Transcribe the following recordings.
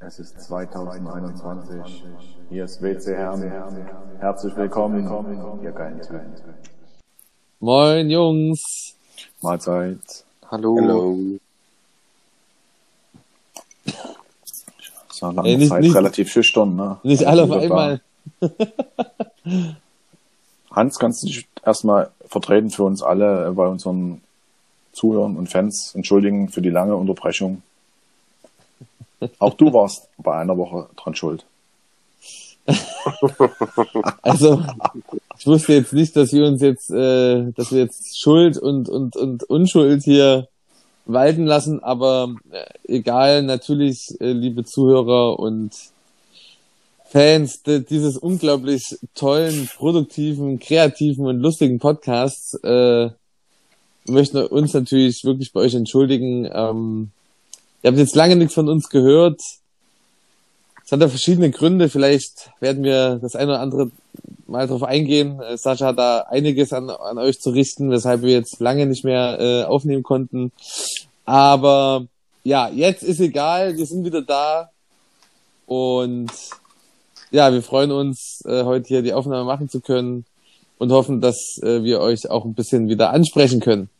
Es ist 2021. Hier ist WC Herm. Herzlich willkommen, ihr geilen Typen. Moin Jungs. Mahlzeit. Hallo. Hallo. Das war lange Ey, nicht- Zeit nicht- relativ schüchtern, ne? Nicht alle auf einmal. Hans, kannst du dich erstmal vertreten für uns alle bei unseren Zuhörern und Fans entschuldigen für die lange Unterbrechung? Auch du warst bei einer Woche dran schuld. Also ich wusste jetzt nicht, dass wir uns jetzt, äh, dass wir jetzt Schuld und und und Unschuld hier walten lassen, aber äh, egal, natürlich, äh, liebe Zuhörer und Fans dieses unglaublich tollen, produktiven, kreativen und lustigen Podcasts, äh, wir möchten uns natürlich wirklich bei euch entschuldigen. Ähm, ihr habt jetzt lange nichts von uns gehört. Es hat ja verschiedene Gründe. Vielleicht werden wir das eine oder andere mal drauf eingehen. Äh, Sascha hat da einiges an, an euch zu richten, weshalb wir jetzt lange nicht mehr äh, aufnehmen konnten. Aber ja, jetzt ist egal. Wir sind wieder da. Und ja, wir freuen uns, äh, heute hier die Aufnahme machen zu können und hoffen, dass äh, wir euch auch ein bisschen wieder ansprechen können.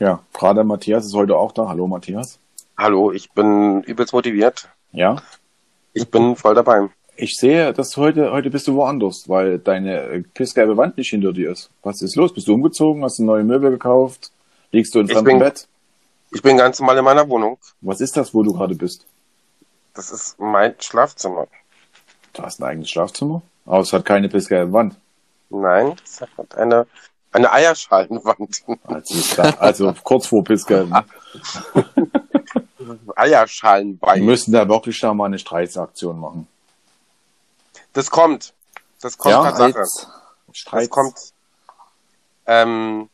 Ja, gerade Matthias ist heute auch da. Hallo Matthias. Hallo, ich bin übelst motiviert. Ja, Ich bin voll dabei. ich sehe, dass heute, heute bist du woanders, weil deine äh, pissgelbe Wand nicht hinter dir ist. Was ist los? Bist du umgezogen? Hast du neue Möbel gekauft? Liegst du in fremdem Bett? Ich bin ganz normal in meiner Wohnung. Was ist das, wo du gerade bist? Das ist mein Schlafzimmer. Du hast ein eigenes Schlafzimmer? Aber es hat keine pissgelbe Wand. Nein, es hat eine, eine Eierschalenwand. Also, also kurz vor pissgelb. Wir Eierschalenbein. müssen da wirklich da mal eine Streitsaktion machen. Das kommt. Das kommt Ja, Tatsache. Jetzt. Das Streit. kommt. Ähm,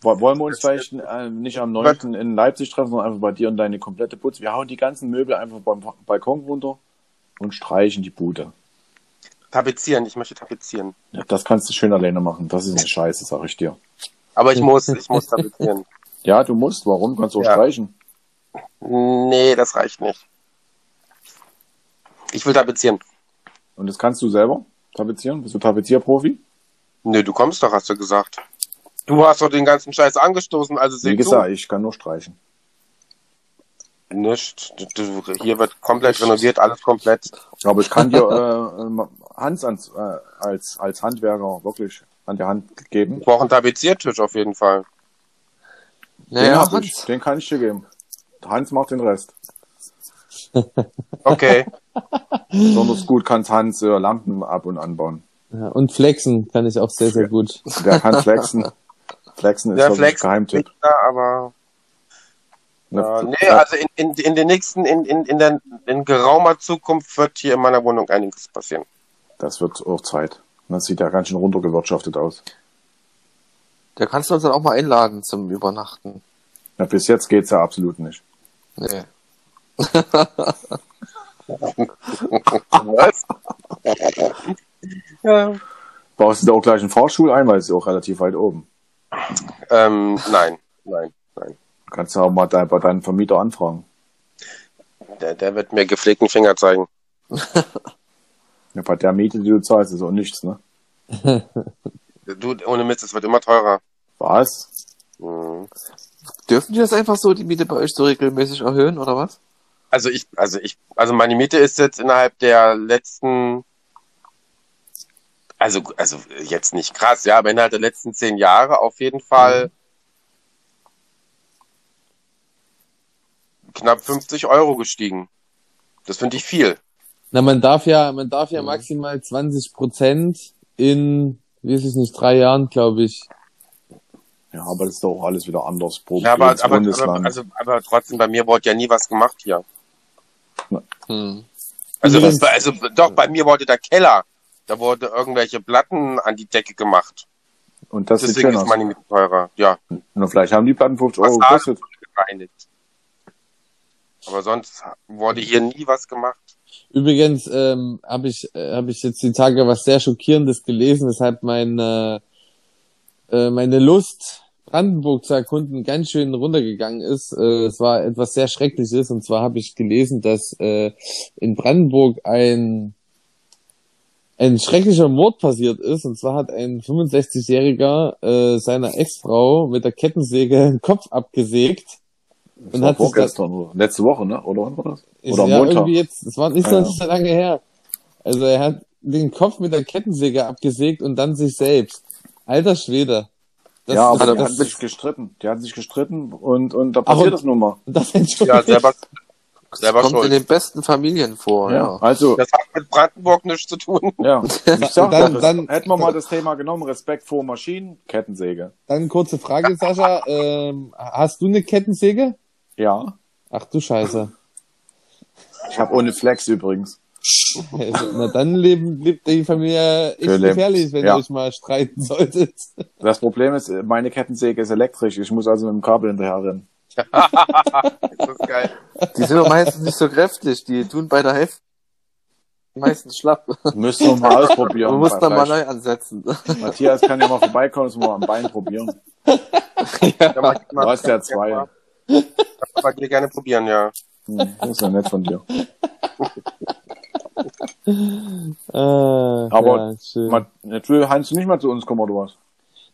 Wo- Wollen wir uns vielleicht äh, nicht am 9. in Leipzig treffen, sondern einfach bei dir und deine komplette Putz. Wir hauen die ganzen Möbel einfach beim Balkon runter und streichen die Bude. tapezieren. Ich möchte tapezieren. Ja, das kannst du schön alleine machen. Das ist eine Scheiße, sag ich dir. Aber ich muss, ich muss tapezieren. Ja, du musst. Warum? Kannst du auch Ja. streichen. Nee, das reicht nicht. Ich will tapezieren. Und das kannst du selber tapezieren? Bist du Tapezierprofi? Nee, du kommst doch, hast du gesagt. Du hast doch den ganzen Scheiß angestoßen, also Wie gesagt, ich kann nur streichen. Nicht. Du, hier wird komplett renoviert, alles komplett. Aber ich kann dir äh, äh, Hans ans, äh, als, als Handwerker wirklich an der Hand geben. Ich brauche einen Tapeziertisch auf jeden Fall. Den, Naja, ich, Hans. den kann ich dir geben. Hans macht den Rest. Okay. Besonders gut kann Hans äh, Lampen ab und anbauen. Ja, und flexen kann ich auch sehr, sehr gut. Der kann flexen. Flexen ist wirklich Flex Geheimtipp. nicht da, aber Ne, äh, nee, also in, in, in den nächsten, in, in, in der in geraumer Zukunft wird hier in meiner Wohnung einiges passieren. Das wird auch Zeit. Das sieht ja ganz schön runtergewirtschaftet aus. Da kannst du uns dann auch mal einladen zum Übernachten. Ja, bis jetzt geht's ja absolut nicht. Nee. Was? ja. Baust du da auch gleich einen Fahrstuhl ein, weil es ist ja auch relativ weit oben. Ähm, nein, nein, nein. Kannst du auch mal da, bei deinem Vermieter anfragen. Der, der wird mir gepflegten Finger zeigen. Ja, bei der Miete, die du zahlst, ist auch nichts, ne? Du, ohne Mist, es wird immer teurer. Was? Hm. Dürfen die das einfach so, die Miete bei euch so regelmäßig erhöhen, oder was? Also ich, also ich, also meine Miete ist jetzt innerhalb der letzten, also, also jetzt nicht krass, ja, aber innerhalb der letzten zehn Jahre auf jeden Fall knapp 50 Euro gestiegen. Das finde ich viel. Na, man darf ja, man darf Mhm. ja maximal 20 Prozent in, wie ist es nicht, drei Jahren, glaube ich. Ja, aber das ist doch auch alles wieder anders pro Ja, aber, aber, aber, Bundesland. also, aber trotzdem, bei mir wurde ja nie was gemacht hier. Hm. Also, was, also doch, bei mir wurde der Keller, da wurde irgendwelche Platten an die Decke gemacht. Und das Deswegen ist. Money mit teurer. Ja, Und vielleicht haben die Platten 50 Euro gekostet. Aber sonst wurde hier nie was gemacht. Übrigens ähm, habe ich, äh, hab ich jetzt die Tage was sehr Schockierendes gelesen, weshalb meine, äh, meine Lust, Brandenburg zu erkunden, ganz schön runtergegangen ist. Äh, es war etwas sehr Schreckliches und zwar habe ich gelesen, dass äh, in Brandenburg ein ein schrecklicher Mord passiert ist. Und zwar hat ein 65-Jähriger äh, seiner Ex-Frau mit der Kettensäge den Kopf abgesägt. Das Und war hat sich vorgestern oder letzte Woche, ne? Oder wann war das? Ist Oder ja Montag. irgendwie jetzt, es war nicht so, ja. nicht so lange her. Also er hat den Kopf mit der Kettensäge abgesägt und dann sich selbst. Alter Schwede. Das, ja, aber das, die das, hatten sich gestritten. Die hatten sich gestritten und, und da passiert und- das nun mal. das. Ja, selber, selber kommt in den besten Familien vor, ja. Also, Das hat mit Brandenburg nichts zu tun. ja. Ich sag, Dann- das, dann- hätten wir mal das Thema genommen, Respekt vor Maschinen, Kettensäge. Dann kurze Frage, Sascha. Ähm, hast du eine Kettensäge? Ja. Ach du Scheiße. Ich habe ohne Flex übrigens. Also, na dann leben, lebt die Familie echt Für gefährlich, wenn Ja. ihr euch mal streiten solltet. Das Problem ist, meine Kettensäge ist elektrisch. Ich muss also mit dem Kabel hinterher rennen. Das ist geil. Die sind doch meistens nicht so kräftig, die tun bei der Hälfte meistens schlapp. Müssen wir mal ausprobieren. Du musst dann mal neu ansetzen. Matthias kann ja mal vorbeikommen, wir mal am Bein probieren. Ja, Du hast ja zwei. Aber dir gerne probieren, ja. Hm, das ist ja nett von dir. Ah, Aber ja, will Heinz nicht mal zu uns kommen, oder was?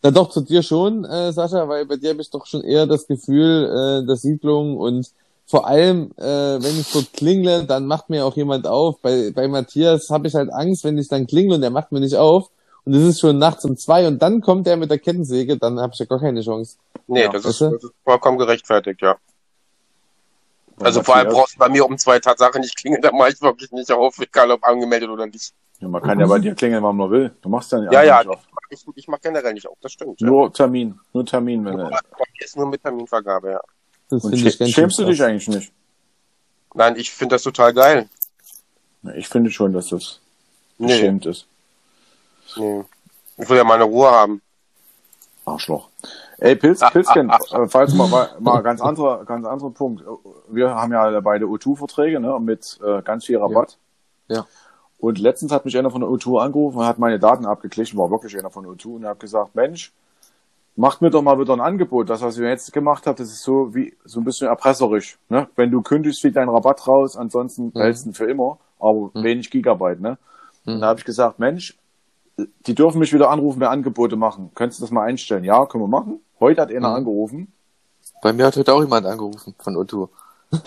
Na doch, zu dir schon, äh, Sascha, weil bei dir habe ich doch schon eher das Gefühl äh, der Siedlung und vor allem, äh, wenn ich dort klingle, dann macht mir auch jemand auf. Bei, bei Matthias habe ich halt Angst, wenn ich dann klingle und er macht mir nicht auf und es ist schon nachts um zwei und dann kommt er mit der Kettensäge, dann habe ich ja gar keine Chance. Nee, Ja, das, ist, du? das ist vollkommen gerechtfertigt, ja. Also Matthias- vor allem brauchst du bei mir um zwei Tatsachen nicht klingeln, da mache ich wirklich nicht auf, egal ob angemeldet oder nicht. Ja, man kann ja bei dir klingeln, wann man will. Du machst ja nicht Ja, ja, einfach ich, mach- ich, ich mache generell nicht auf, das stimmt. Ja. Nur Termin. Nur Termin. Wenn du, mir ist nur mit Terminvergabe, ja. Das und ich schämst du dich krass. eigentlich nicht? Nein, ich finde das total geil. Ja, Ich finde schon, dass das Nee, geschämt ist. nee. Ich will ja meine Ruhe haben. Arschloch. Ey, Pilz, Pilzken, äh, falls mal, mal, ganz anderer, ganz anderer Punkt. Wir haben ja beide O2-Verträge, ne, mit äh, ganz viel Rabatt. Ja. Und letztens hat mich einer von der O2 angerufen und hat meine Daten abgeglichen, war wirklich einer von der O2 und hat gesagt, Mensch, macht mir doch mal wieder ein Angebot. Das, was ihr jetzt gemacht habt, das ist so wie, so ein bisschen erpresserisch, ne. Wenn du kündigst, fliegt dein Rabatt raus, ansonsten behältst du ihn für immer, aber wenig Gigabyte, ne. Und da habe ich gesagt, Mensch, die dürfen mich wieder anrufen, mir Angebote machen. Könntest du das mal einstellen? Ja, können wir machen. Heute hat einer Mhm. angerufen. Bei mir hat heute auch jemand angerufen von O2.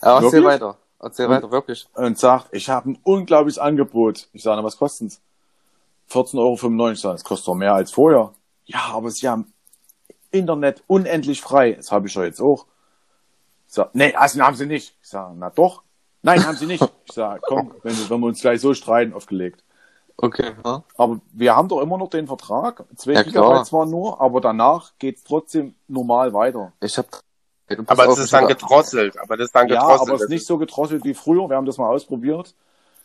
Aber erzähl weiter. Erzähl Und- weiter, wirklich. und sagt, ich habe ein unglaubliches Angebot. Ich sage, na, was kostet's? 14,95 Euro. Ich sage, das kostet doch mehr als vorher. Ja, aber sie haben Internet unendlich frei. Das habe ich ja jetzt auch. Ich sage, nee, also haben sie nicht. Ich sage, na doch. Nein, haben sie nicht. Ich sage, komm, wenn, wenn wir uns gleich so streiten, aufgelegt. Okay. Ja? Aber wir haben doch immer noch den Vertrag. Zwei Ja, Gigabyte klar. zwar nur, aber danach geht's trotzdem normal weiter. Ich hab. Ey, du pass Aber es ist dann gedrosselt. Aber das ist dann Ja, gedrosselt. aber es ist nicht so gedrosselt wie früher. Wir haben das mal ausprobiert.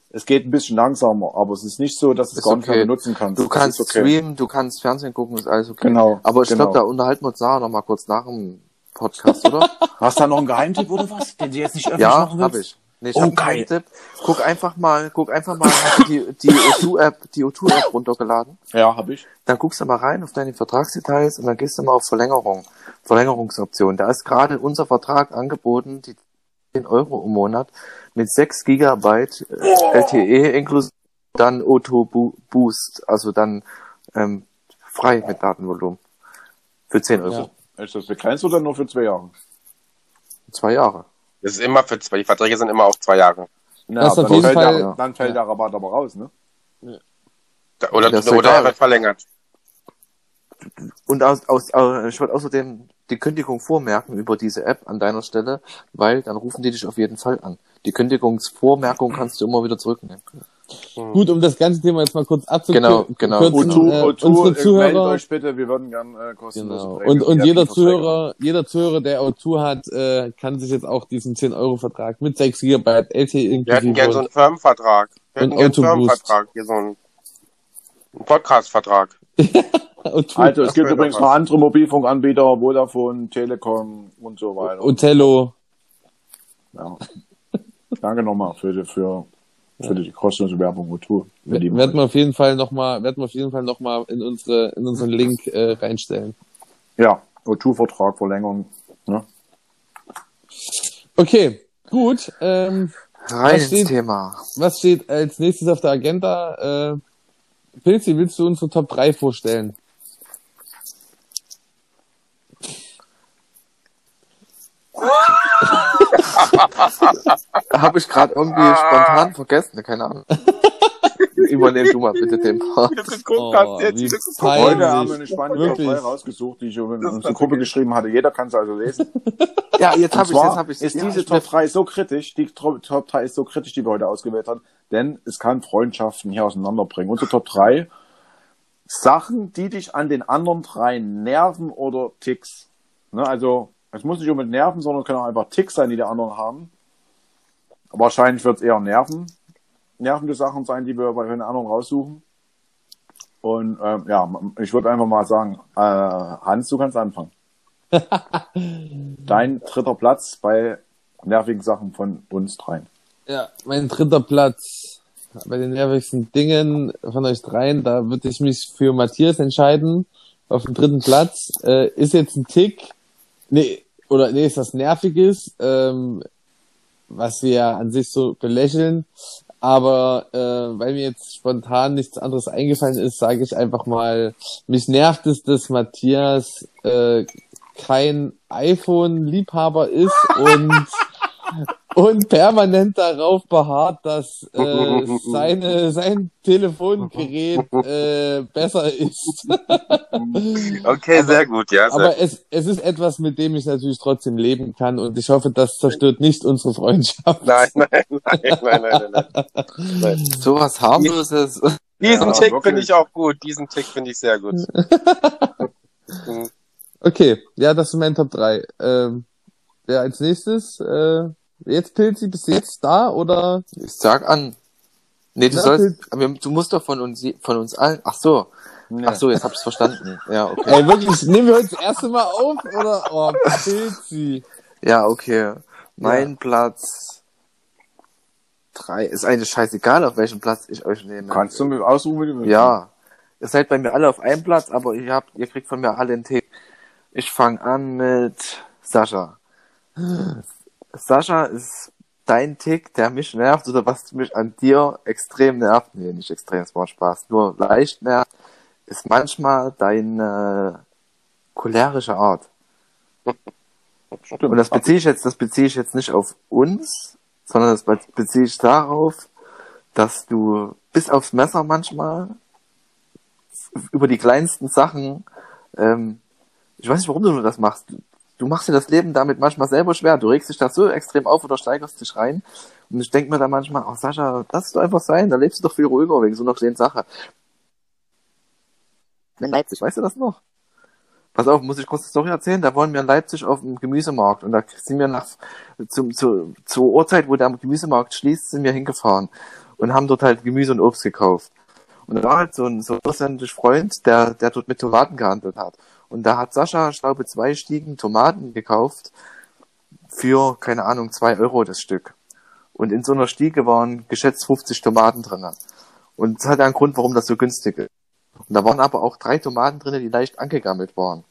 Es geht ein bisschen langsamer, aber es ist nicht so, dass es gar nicht mehr okay. benutzen kannst. Du Das kannst okay. streamen, du kannst Fernsehen gucken, ist alles okay. Genau, Aber ich genau. glaube, da unterhalten wir uns nachher noch mal kurz nach dem Podcast, oder? Hast du da noch einen Geheimtipp oder was, den du jetzt nicht öffentlich ja, machen willst? habe ich. Nee, ich Oh, geil. Tipp. Guck einfach mal, guck einfach mal, die, die O2-App, die O2-App runtergeladen. Ja, habe ich. Dann guckst du mal rein auf deine Vertragsdetails und dann gehst du mal auf Verlängerung, Verlängerungsoption. Da ist gerade unser Vertrag angeboten, die 10 Euro im Monat mit 6 Gigabyte äh, LTE inklusive dann O2 Bo- Boost, also dann ähm, frei mit Datenvolumen. Für 10 Euro. Ja. Ist das begrenzt oder nur für zwei Jahre? Zwei Jahre. Das ist immer für zwei. Die Verträge sind immer auf zwei Jahre. Na, Das ist auf dann jeden fällt, Fall- der, dann fällt der Rabatt aber raus, ne? Da- Oder, Das oder er wird verlängert. Und aus, aus, ich würde außerdem die Kündigung vormerken über diese App an deiner Stelle, weil dann rufen die dich auf jeden Fall an. Die Kündigungsvormerkung kannst du immer wieder zurücknehmen. Gut, um das ganze Thema jetzt mal kurz abzukürzen. Genau, genau. O2, äh, O2, unsere äh, meldet Zuhörer, euch bitte, wir würden gern äh, kostenlose Genau. Und, und jeder. Zuhörer, jeder Zuhörer, der O2 hat, äh, kann sich jetzt auch diesen 10-Euro-Vertrag mit 6 GB LTE Wir hätten gern so inklusive einen Firmenvertrag. Wir hätten gern einen. Firmenvertrag. Hier so einen, einen Podcast-Vertrag. Also es gibt übrigens noch andere Mobilfunkanbieter, Vodafone, Telekom und so weiter. Othello. ja. Danke nochmal für die, für, für die kostenlose Werbung. Wir lieben Werden wir auf jeden Fall noch mal, werden wir auf jeden Fall noch mal in unsere, in unseren Link äh, reinstellen. Ja, O2-Vertrag, Verlängerung. Ne? Okay, gut. Ähm, Rein Was ins steht- Thema. was steht als nächstes auf der Agenda? Äh, Pilzi, willst du unsere Top 3 vorstellen? Habe ich gerade irgendwie Ah. spontan vergessen, keine Ahnung. Übernehm du mal bitte den Part. Oh, jetzt, wie peinlich. hast. Heute haben wir eine spannende. 3 rausgesucht, die ich in Das unsere das Gruppe okay. geschrieben hatte. Jeder kann es also lesen. Ja, jetzt habe ich, zwar jetzt habe ich. ist ja, diese ich Top 3 so kritisch, die Top 3 ist so kritisch, die wir heute ausgewählt haben, denn es kann Freundschaften hier auseinanderbringen. Unsere Top 3 Sachen, die dich an den anderen drei nerven oder Ticks. Ne, also, es muss nicht unbedingt nerven, sondern können auch einfach Ticks sein, die die anderen haben. Wahrscheinlich wird es eher nerven. Nervende Sachen sein, die wir bei den anderen raussuchen. Und ähm, ja, ich würde einfach mal sagen, äh, Hans, du kannst anfangen. Dein dritter Platz bei nervigen Sachen von uns dreien. Ja, mein dritter Platz bei den nervigsten Dingen von euch dreien, da würde ich mich für Matthias entscheiden. Auf dem dritten Platz äh, ist jetzt ein Tick, nee, oder nee, ist was Nerviges, ähm, was wir ja an sich so belächeln. Aber äh, weil mir jetzt spontan nichts anderes eingefallen ist, sage ich einfach mal, mich nervt es, dass Matthias äh, kein iPhone-Liebhaber ist und und permanent darauf beharrt, dass äh, seine, sein Telefongerät äh, besser ist. Okay, sehr gut, ja. Sehr Aber es, es ist etwas, mit dem ich natürlich trotzdem leben kann und ich hoffe, das zerstört nicht unsere Freundschaft. Nein, nein, nein, nein, nein, nein, nein. Sowas harmloses. Diesen Ja, Tick finde ich auch gut. Diesen Tick finde ich sehr gut. Mhm. Okay, ja, das ist mein Top 3. Ähm, ja, als nächstes, äh, jetzt Pilzi, bist du jetzt da oder? Ich sag an. Nee, du Ja, sollst, aber du musst doch von uns, von uns allen, ach so. Ach so, jetzt hab ich's verstanden. Ja, okay. Ey, wirklich, nehmen wir heute das erste Mal auf oder? Oh, Pilzi. Ja, okay. Mein Platz drei ist eigentlich scheißegal, auf welchen Platz ich euch nehme. Kannst du mir aussuchen, wie du willst? Ja. Ihr seid bei mir alle auf einem Platz, aber ihr habt, ihr kriegt von mir alle einen Tick. Ich fange an mit Sascha. Sascha ist dein Tick, der mich nervt oder was mich an dir extrem nervt. Nee, nicht extrem, es macht Spaß. Nur leicht nervt, ist manchmal deine cholerische Art. Stimmt. Und das beziehe ich jetzt, das beziehe ich jetzt nicht auf uns, sondern das beziehe ich darauf, dass du bis aufs Messer manchmal über die kleinsten Sachen, ähm, ich weiß nicht, warum du das machst. Du, machst dir das Leben damit manchmal selber schwer. Du regst dich da so extrem auf oder steigerst dich rein. Und ich denke mir da manchmal, ach Sascha, lass es doch einfach sein, da lebst du doch viel ruhiger wegen so einer kleinen Sache. In Leipzig, weißt du das noch? Pass auf, muss ich kurz die Story erzählen? Da waren wir in Leipzig auf dem Gemüsemarkt und da sind wir nach, zum, zu, zur Uhrzeit, wo der Gemüsemarkt schließt, sind wir hingefahren und haben dort halt Gemüse und Obst gekauft. Und da war halt so ein, so ein Freund, der, der dort mit Tomaten gehandelt hat. Und da hat Sascha, ich glaube, zwei Stiegen Tomaten gekauft für, keine Ahnung, zwei Euro das Stück. Und in so einer Stiege waren geschätzt 50 Tomaten drin. Und das hat ja einen Grund, warum das so günstig ist. Und da waren aber auch drei Tomaten drin, die leicht angegammelt waren.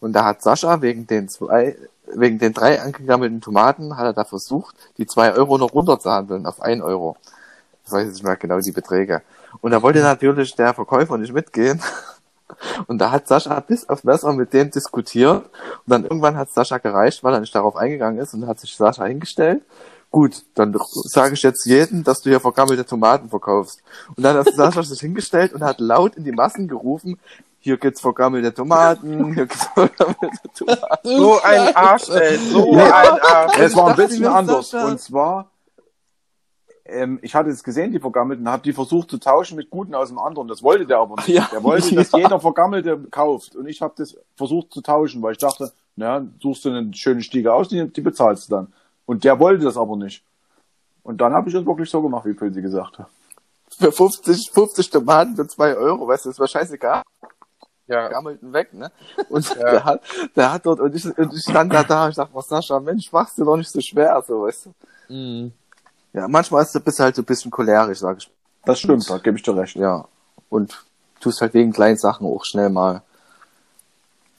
Und da hat Sascha wegen den zwei, wegen den drei angegammelten Tomaten, hat er da versucht, die zwei Euro noch runterzuhandeln auf ein Euro. Ich weiß jetzt nicht mehr genau die Beträge. Und da wollte natürlich der Verkäufer nicht mitgehen. Und da hat Sascha bis aufs Messer mit dem diskutiert. Und dann irgendwann hat Sascha gereicht, weil er nicht darauf eingegangen ist und hat sich Sascha hingestellt. Gut, dann sage ich jetzt jedem, dass du hier vergammelte Tomaten verkaufst. Und dann hat Sascha sich hingestellt und hat laut in die Massen gerufen, hier gibt's vergammelte Tomaten, hier gibt's vergammelte Tomaten. So ein Arsch, ey. So Ja. ein Arsch. Es war ein bisschen anders. Und zwar, ähm, ich hatte es gesehen, die vergammelten, habe die versucht zu tauschen mit guten aus dem anderen. Das wollte der aber nicht. Ja. Der wollte, dass Ja. jeder vergammelte kauft. Und ich habe das versucht zu tauschen, weil ich dachte, na, suchst du eine schöne Stiege aus, die, die bezahlst du dann. Und der wollte das aber nicht. Und dann habe ich es wirklich so gemacht, wie Pilzi gesagt hat. Für 50, 50 Tomaten für zwei Euro, weißt du, das war scheißegal. Ja. gammelten weg, ne? Und Ja. der hat, der hat dort, und ich, und ich stand da da, ich dachte, was Sascha, Mensch, machst du doch nicht so schwer, so, weißt du? Mhm. Ja, manchmal ist du bist halt so ein bisschen cholerisch, sag ich. Das stimmt, da gebe ich dir recht. Ja. Und tust halt wegen kleinen Sachen auch schnell mal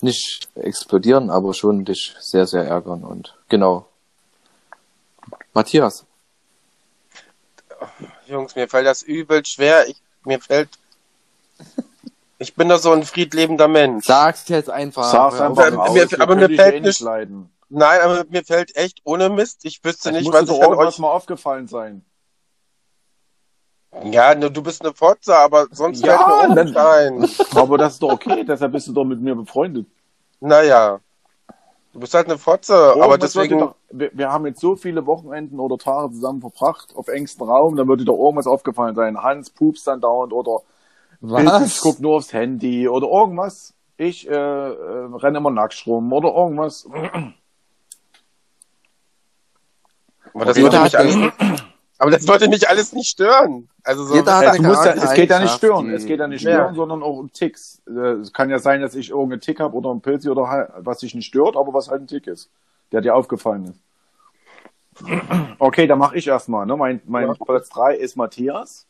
nicht explodieren, aber schon dich sehr, sehr ärgern und genau. Matthias. Jungs, mir fällt das übel schwer. Ich, mir fällt. Ich bin doch so ein friedlebender Mensch. Sag's jetzt einfach. Sag's einfach mir- aber mir fällt eh nicht- leiden. Nein, aber mir fällt echt ohne Mist. Ich wüsste Es nicht, was ich an irgendwas euch. mal aufgefallen sein. Ja, ne, du bist eine Fotze, aber sonst Ja, fällt mir auch dann-. Aber das ist doch okay, deshalb bist du doch mit mir befreundet. Naja. Du bist halt eine Fotze, aber wird dir deswegen. Doch, wir, wir haben jetzt so viele Wochenenden oder Tage zusammen verbracht auf engstem Raum, dann würde dir doch irgendwas aufgefallen sein. Hans pupst dann dauernd oder Was? guck nur aufs Handy oder irgendwas. Ich äh, äh, renne immer nackt rum oder irgendwas. Aber das, sollte mich alles, aber das sollte mich alles nicht stören. Also so. Jeder hat muss ja, es geht ja nicht stören. Es geht ja nicht Ja. stören, sondern auch um Ticks. Äh, Es kann ja sein, dass ich irgendeinen Tick habe oder einen Pilz oder halt- was dich nicht stört, aber was halt ein Tick ist, der dir aufgefallen ist. Okay, dann mache ich erstmal. Ne? Mein, mein Ja. Platz drei ist Matthias.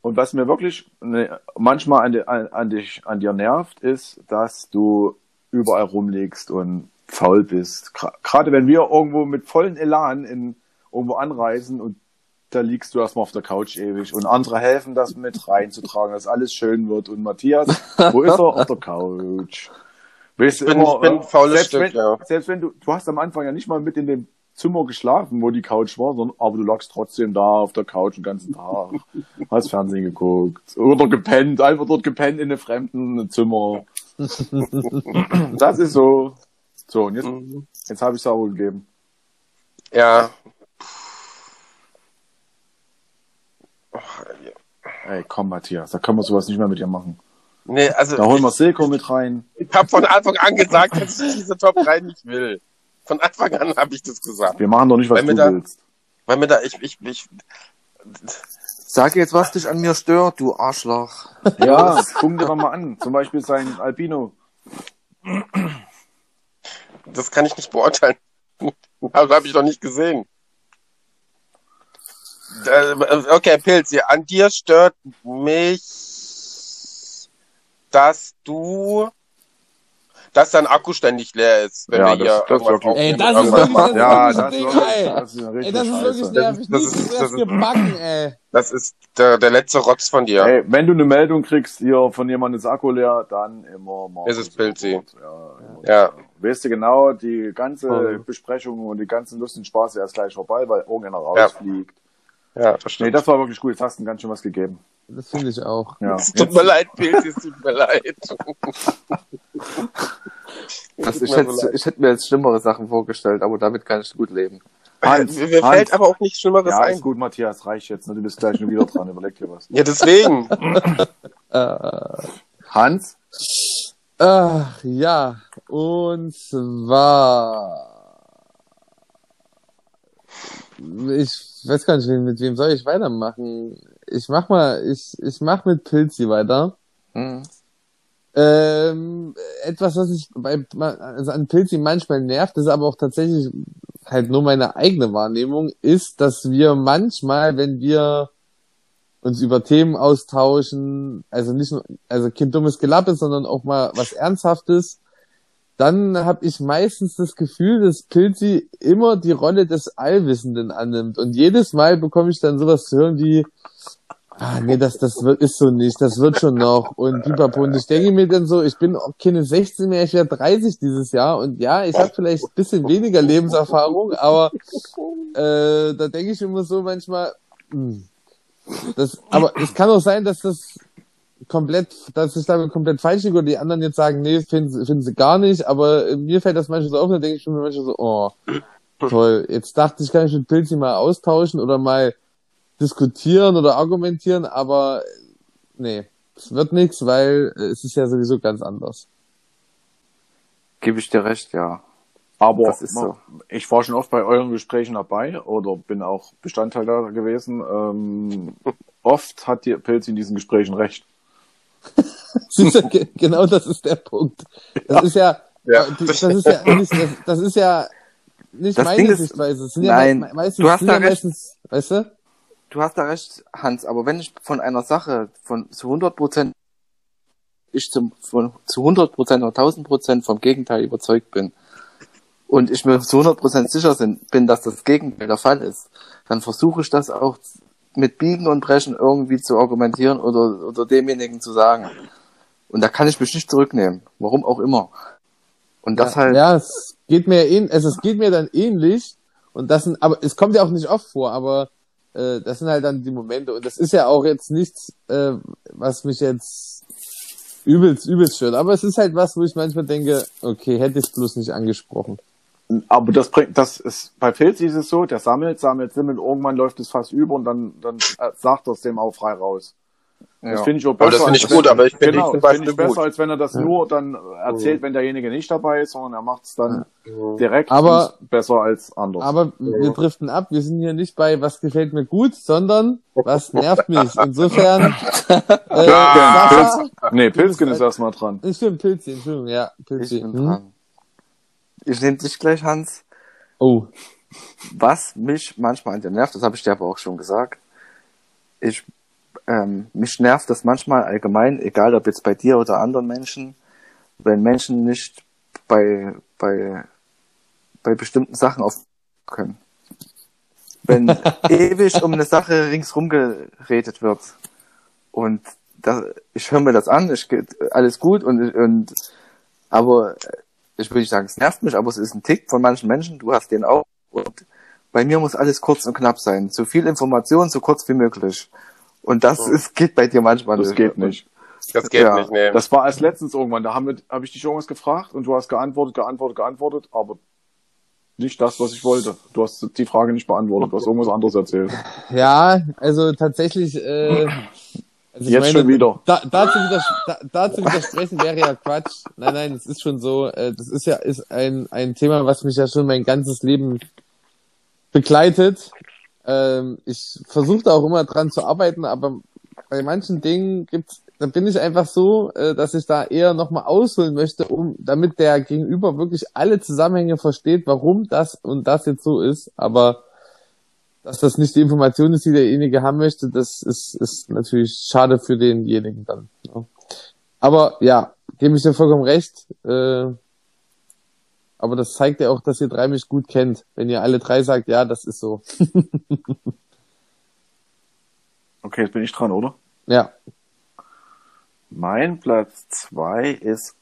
Und was mir wirklich ne, manchmal an, di- an, an, dich, an dir nervt, ist, dass du überall rumliegst und faul bist. Gerade wenn wir irgendwo mit vollen Elan in, irgendwo anreisen und da liegst du erstmal auf der Couch ewig und andere helfen, das mit reinzutragen, dass alles schön wird. Und Matthias, wo ist er? Auf der Couch. Weißt du, Ich bin- ich bin faules selbst Stück, wenn, ja. Selbst wenn du, du hast am Anfang ja nicht mal mit in dem Zimmer geschlafen, wo die Couch war, sondern, aber du lagst trotzdem da auf der Couch den ganzen Tag, hast Fernsehen geguckt oder gepennt, einfach dort gepennt in einem fremden Zimmer. das ist so. So, und jetzt, Mhm. jetzt habe ich es auch gegeben. Ja. Ey, komm, Matthias, da können wir sowas nicht mehr mit dir machen. Nee, also Da holen wir Silko mit rein. ich habe von Anfang an gesagt, dass ich diese Top 3 nicht will. Von Anfang an habe ich das gesagt. Wir machen doch nicht, was Weil du da- willst. Weil mir da, ich, ich, ich, Sag jetzt, was dich an mir stört, du Arschloch. Ja, guck dir doch mal an. Zum Beispiel sein Albino. Das kann ich nicht beurteilen. Das habe ich noch nicht gesehen. Okay, Pilzi, an dir stört mich, dass du, dass dein Akku ständig leer ist, wenn Ja, wir das- hier das irgendwas. Ey, das ist wirklich das Ja, ist das das Ding, ist- ey. das ist eine Ey, richtige das ist wirklich nervig. Das ist- ist das ist- gebacken, ey. Das ist der, der letzte Rotz von dir. Ey, wenn du eine Meldung kriegst hier von jemandem ist Akku leer, dann immer mal. Ist es Pilzi. Ja, Ja. Weißt du genau, die ganze Voll. Besprechung und die ganzen lustigen Spaß ist erst gleich vorbei, weil irgendeiner rausfliegt. Ja, das Nee, das war wirklich gut. Jetzt hast du ganz schön was gegeben. Das finde ich auch. Ja. es tut mir leid, Pilzi, es tut mir leid. Also ich, hätte, so ich hätte mir jetzt schlimmere Sachen vorgestellt, aber damit kann ich gut leben. Hans, Mir mir Hans. fällt aber auch nichts Schlimmeres Ja, ist ein. gut, Matthias, reicht jetzt. Ne? Du bist gleich schon wieder dran. Überleg dir was. Ja, deswegen. Hans? ach, ja. Und zwar. Ich weiß gar nicht, mit wem soll ich weitermachen. Ich mach mal, ich, ich mach mit Pilzi weiter. Hm. Ähm, etwas, was ich bei, also an Pilzi manchmal nervt, ist aber auch tatsächlich halt nur meine eigene Wahrnehmung, ist, dass wir manchmal, wenn wir uns über Themen austauschen, also nicht nur, also kein dummes Gelappe, sondern auch mal was Ernsthaftes, dann habe ich meistens das Gefühl, dass Pilzi immer die Rolle des Allwissenden annimmt. Und jedes Mal bekomme ich dann sowas zu hören wie, ah, nee, das, das wird, ist so nicht, das wird schon noch. Und pipapo. Und ich denke mir dann so, ich bin auch keine 16 mehr, ich werde 30 dieses Jahr. Und ja, ich habe vielleicht ein bisschen weniger Lebenserfahrung, aber äh, da denke ich immer so manchmal, hm, das, aber es kann auch sein, dass das komplett, dass ich damit komplett falsch liege und die anderen jetzt sagen, nee, finden, sie- finden sie gar nicht, aber äh, mir fällt das manchmal so auf, und dann denke ich mir manchmal so, oh, toll, jetzt dachte ich, kann ich mit Pilzi mal austauschen oder mal diskutieren oder argumentieren, aber äh, nee, es wird nichts, weil es ist ja sowieso ganz anders. Gebe ich dir recht, ja. Aber Das ist so. ich war schon oft bei euren Gesprächen dabei oder bin auch Bestandteil da gewesen. Ähm, oft hat die Pilz in diesen Gesprächen recht. Ge- genau das ist der Punkt. Das ist ja, Ja. äh, das ist ja nicht, das, das ist ja nicht Das meine ist- Sichtweise. Nein, ja me- meistens, du hast da ja recht. meistens, weißt du? Du hast da recht, Hans, aber wenn ich von einer Sache von zu 100 Prozent, ich zum, von, zu 100 Prozent oder 1000 Prozent vom Gegenteil überzeugt bin und ich mir zu 100 Prozent sicher bin, dass das Gegenteil der Fall ist, dann versuche ich das auch mit Biegen und Brechen irgendwie zu argumentieren oder, oder demjenigen zu sagen. Und da kann ich mich nicht zurücknehmen. Warum auch immer. Und das ja, halt, ja, es geht mir ähn, also es geht mir dann ähnlich und das sind, aber es kommt ja auch nicht oft vor, aber äh, das sind halt dann die Momente und das ist ja auch jetzt nichts, äh, was mich jetzt übelst, übelst stört, aber es ist halt was, wo ich manchmal denke, okay, hätte ich es bloß nicht angesprochen. Aber das bringt, das ist, bei Pilz ist es so, der sammelt, sammelt, sammelt, irgendwann läuft es fast über und dann, dann äh, sagt er es dem auch frei raus. Das ja. finde ich auch Aber besser. das finde ich wenn- gut, aber ich finde genau, die zum finde ich besser, gut. als wenn er das nur dann erzählt, wenn derjenige nicht dabei ist, sondern er macht es dann direkt Aber- besser als anders. Aber wir driften ab, wir sind hier nicht bei, was gefällt mir gut, sondern was nervt mich. Insofern, äh, Ja, Sascha, Pilz, nee, bist ist erstmal dran. ich stimmt, Pilzi, Entschuldigung, ja, Ich Pilzi. bin Hm? dran. Ich nehme dich gleich, Hans. Oh, Was mich manchmal an dir nervt, das habe ich dir aber auch schon gesagt, ich, ähm, mich nervt das manchmal allgemein, egal ob jetzt bei dir oder anderen Menschen, wenn Menschen nicht bei, bei, bei bestimmten Sachen auf können. Wenn ewig um eine Sache ringsrum geredet wird und da, ich höre mir das an, ich geht alles gut und, und aber ich will nicht sagen, es nervt mich, aber es ist ein Tick von manchen Menschen, du hast den auch. Und bei mir muss alles kurz und knapp sein. So viel Information, so kurz wie möglich. Und das ist, geht bei dir manchmal Das geht nicht. Das geht Ja, nicht, nee. Das war erst letztens irgendwann, da habe hab ich dich irgendwas gefragt und du hast geantwortet, geantwortet, geantwortet, aber nicht das, was ich wollte. Du hast die Frage nicht beantwortet, du hast irgendwas anderes erzählt. ja, also tatsächlich, äh, also Jetzt schon wieder. Da, dazu, dazu widersprechen wäre ja Quatsch. Nein, nein, es ist schon so, äh, das ist ja ist ein, ein Thema, was mich ja schon mein ganzes Leben begleitet. Ähm, ich versuche da auch immer dran zu arbeiten, aber bei manchen Dingen gibt's, da bin ich einfach so, äh, dass ich da eher nochmal ausholen möchte, um, damit der Gegenüber wirklich alle Zusammenhänge versteht, warum das und das jetzt so ist. Aber dass das nicht die Information ist, die derjenige haben möchte, das ist, ist natürlich schade für denjenigen dann. Ja. Aber ja, gebe ich dir vollkommen recht. Äh, aber das zeigt ja auch, dass ihr drei mich gut kennt. Wenn ihr alle drei sagt, ja, das ist so. Okay, jetzt bin ich dran, oder? Ja. Mein Platz zwei ist,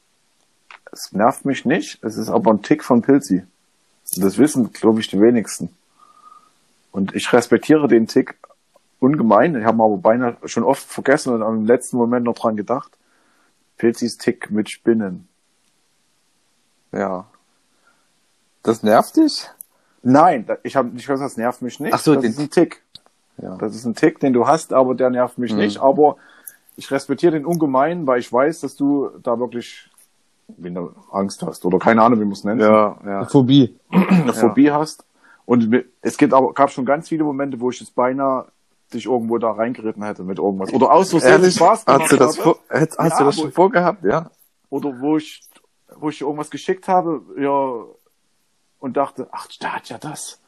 es nervt mich nicht, es ist aber ein Tick von Pilzi. Das wissen, glaube ich, die wenigsten. Und ich respektiere den Tick ungemein. Ich habe aber beinahe schon oft vergessen und im letzten Moment noch dran gedacht. Pilzis Tick mit Spinnen. Ja. Das nervt dich? Nein, ich habe nicht gesagt, das nervt mich nicht. Ach so, das den- ist ein Tick. Ja. Das ist ein Tick, den du hast, aber der nervt mich Mhm. nicht. Aber ich respektiere den ungemein, weil ich weiß, dass du da wirklich wie eine Angst hast oder keine Ahnung, wie man es nennt, Ja, ja. Phobie. eine Phobie hast. Und es gibt aber, gab schon ganz viele Momente, wo ich jetzt beinahe dich irgendwo da reingeritten hätte mit irgendwas. Oder aus Versehen Ehrlich? Spaß gemacht Hast du das, vor, hast, hast Ja, du das schon vorgehabt? Ja. Oder wo ich, wo ich dir irgendwas geschickt habe, ja, und dachte, ach, da hat ja das.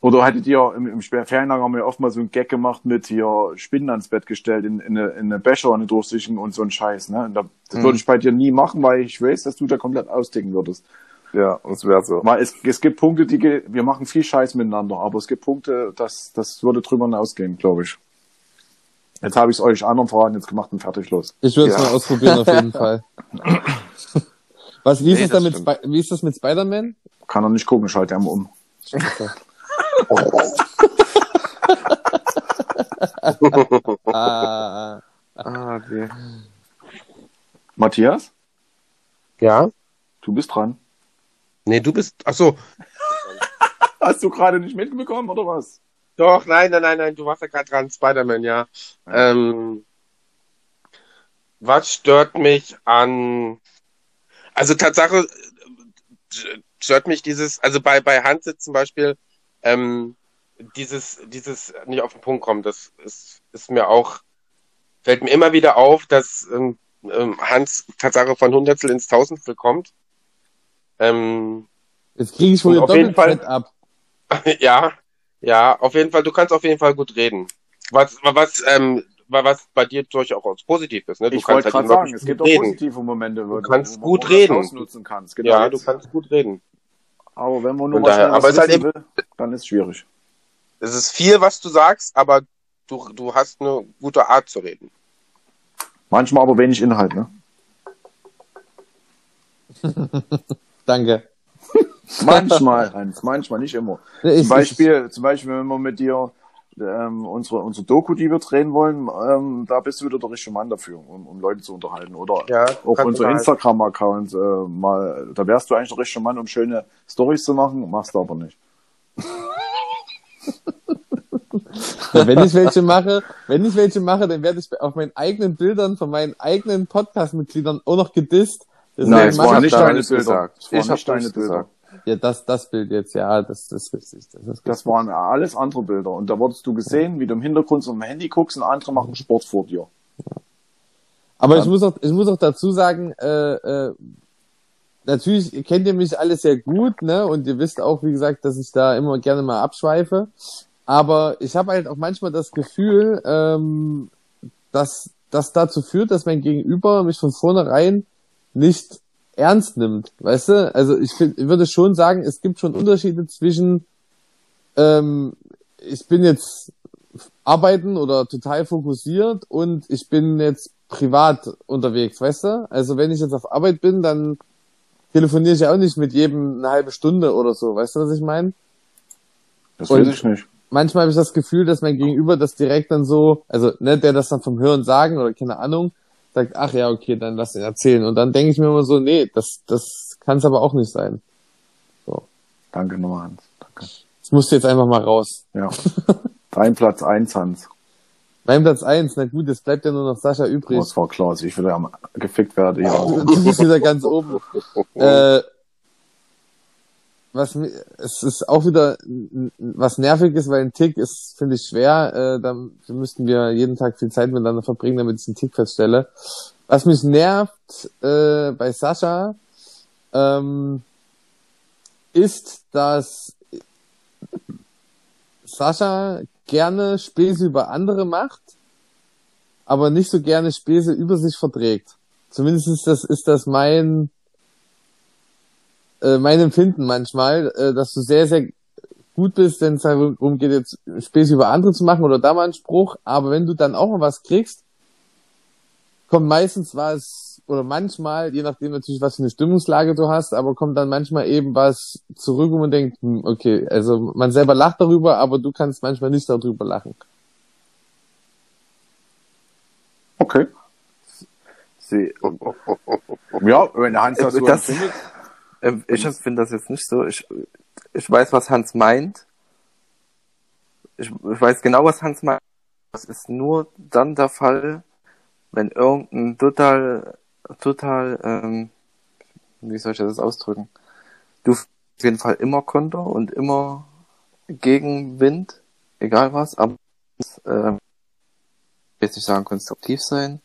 Oder hättet ihr im, im Ferienlager haben wir oft mal so einen Gag gemacht mit hier Spinnen ans Bett gestellt, in, in, eine, in eine Becher, eine durchsichtigen und so ein Scheiß, ne? Und da, das Mhm. würde ich bei dir nie machen, weil ich weiß, dass du da komplett austicken würdest. Ja, das wäre so. Weil es, es gibt Punkte, die, wir machen viel Scheiß miteinander, aber es gibt Punkte, das, das würde drüber hinausgehen, glaube ich. Jetzt habe ich es euch anderen verraten, jetzt gemacht und fertig los. Ich würde es Ja. mal ausprobieren auf jeden Fall. Was, wie ist Nee, es da das mit, stimmt. Wie ist das mit Spider-Man? Kann er nicht gucken, schalte einmal um. Ah, Ah, okay. Matthias, Ja? du bist dran. Nee, du bist. Ach so. Hast du gerade nicht mitbekommen, oder was? Doch, nein, nein, nein, nein, du warst ja gerade dran. Spider-Man, ja. Ähm, was stört mich an. Also Tatsache stört mich dieses, also bei, bei Hans jetzt zum Beispiel, ähm, dieses, dieses nicht auf den Punkt kommen, das ist, ist mir auch, fällt mir immer wieder auf, dass ähm, ähm, Hans Tatsache von Hundertstel ins Tausendstel kommt. Ähm, Jetzt kriege ich wohl auf jeden Fall- ab. ja, ja, auf jeden Fall, du kannst auf jeden Fall gut reden. Was, was, ähm, was bei dir durchaus positiv ist, ne? Du Ich wollte kannst gerade halt sagen, es gibt auch reden. positive Momente, wo Du kannst wo gut das reden. ausnutzen kannst. Genau. Ja, jetzt- du kannst gut reden. aber wenn man nur was daher, aber ist halt wissen will, dann ist es schwierig. Es ist viel, was du sagst, aber du, du hast eine gute Art zu reden. Manchmal aber wenig Inhalt, ne? Danke. Manchmal, Hans, manchmal, nicht immer. Ich, Zum Beispiel, zum Beispiel, wenn wir mit dir ähm, unsere, unsere Doku, die wir drehen wollen, ähm, da bist du wieder der richtige Mann dafür, um, um Leute zu unterhalten. Oder Ja, auch kannst unser du halt. Instagram-Account, äh, mal, da wärst du eigentlich der richtige Mann, um schöne Stories zu machen, machst du aber nicht. Ja, wenn ich welche mache, wenn ich welche mache, dann werde ich auf meinen eigenen Bildern von meinen eigenen Podcast-Mitgliedern auch noch gedisst. Deswegen Nein, es ich- nicht deine Bilder. gesagt. Es waren Ich nicht deine Bilder. gesagt. Ja, das, das Bild jetzt, ja, das, das ist richtig. Das ist Das waren alles andere Bilder. Und da wurdest du gesehen, wie du im Hintergrund so am Handy guckst und andere machen Sport vor dir. Aber Ja. ich muss auch, ich muss auch dazu sagen, äh, äh, natürlich kennt ihr mich alle sehr gut, ne? Und ihr wisst auch, wie gesagt, dass ich da immer gerne mal abschweife. Aber ich habe halt auch manchmal das Gefühl, ähm, dass das dazu führt, dass mein Gegenüber mich von vornherein nicht ernst nimmt, weißt du? Also ich, find, ich würde schon sagen, es gibt schon Unterschiede zwischen ähm, ich bin jetzt arbeiten oder total fokussiert und ich bin jetzt privat unterwegs, weißt du? Also wenn ich jetzt auf Arbeit bin, dann telefoniere ich ja auch nicht mit jedem eine halbe Stunde oder so, weißt du, was ich meine? Das weiß ich nicht. Manchmal habe ich das Gefühl, dass mein Gegenüber das direkt dann so, also ne, der das dann vom Hören sagen oder keine Ahnung, sagt, ach ja, okay, dann lass ihn erzählen. Und dann denke ich mir immer so, nee, das, das kann es aber auch nicht sein. Danke nochmal, Hans. Danke. Das musst du jetzt einfach mal raus. Ja. Dein Platz eins, Hans. Mein Platz eins, na gut, es bleibt ja nur noch Sascha übrig. Oh, das war klar, dass ich wieder am gefickt werde. Ja. Du bist wieder ganz oben. Äh, was es ist auch wieder was nervig ist, weil ein Tick ist, finde ich, schwer. Äh, da müssten wir jeden Tag viel Zeit miteinander verbringen, damit ich einen Tick feststelle. Was mich nervt äh, bei Sascha, ähm, ist, dass Sascha gerne Späße über andere macht, aber nicht so gerne Späße über sich verträgt. Zumindest ist das, ist das mein, äh, mein Empfinden manchmal, äh, dass du sehr, sehr gut bist, wenn es darum geht, jetzt Späße über andere zu machen oder da mal einen Spruch, aber wenn du dann auch mal was kriegst, kommt meistens was, oder manchmal, je nachdem natürlich, was für eine Stimmungslage du hast, aber kommt dann manchmal eben was zurück, wo man denkt, hm, okay, also man selber lacht darüber, aber du kannst manchmal nicht darüber lachen. Okay. Sie, ja, wenn Hans das so Das- empfindet. Ähm, Ich finde das jetzt nicht so. Ich, ich weiß, was Hans meint. Ich, ich weiß genau, was Hans meint. Das ist nur dann der Fall, wenn irgendein total, total, ähm, wie soll ich das ausdrücken? Du auf jeden Fall immer Konter und immer Gegenwind, egal was, aber äh, jetzt nicht sagen konstruktiv sein,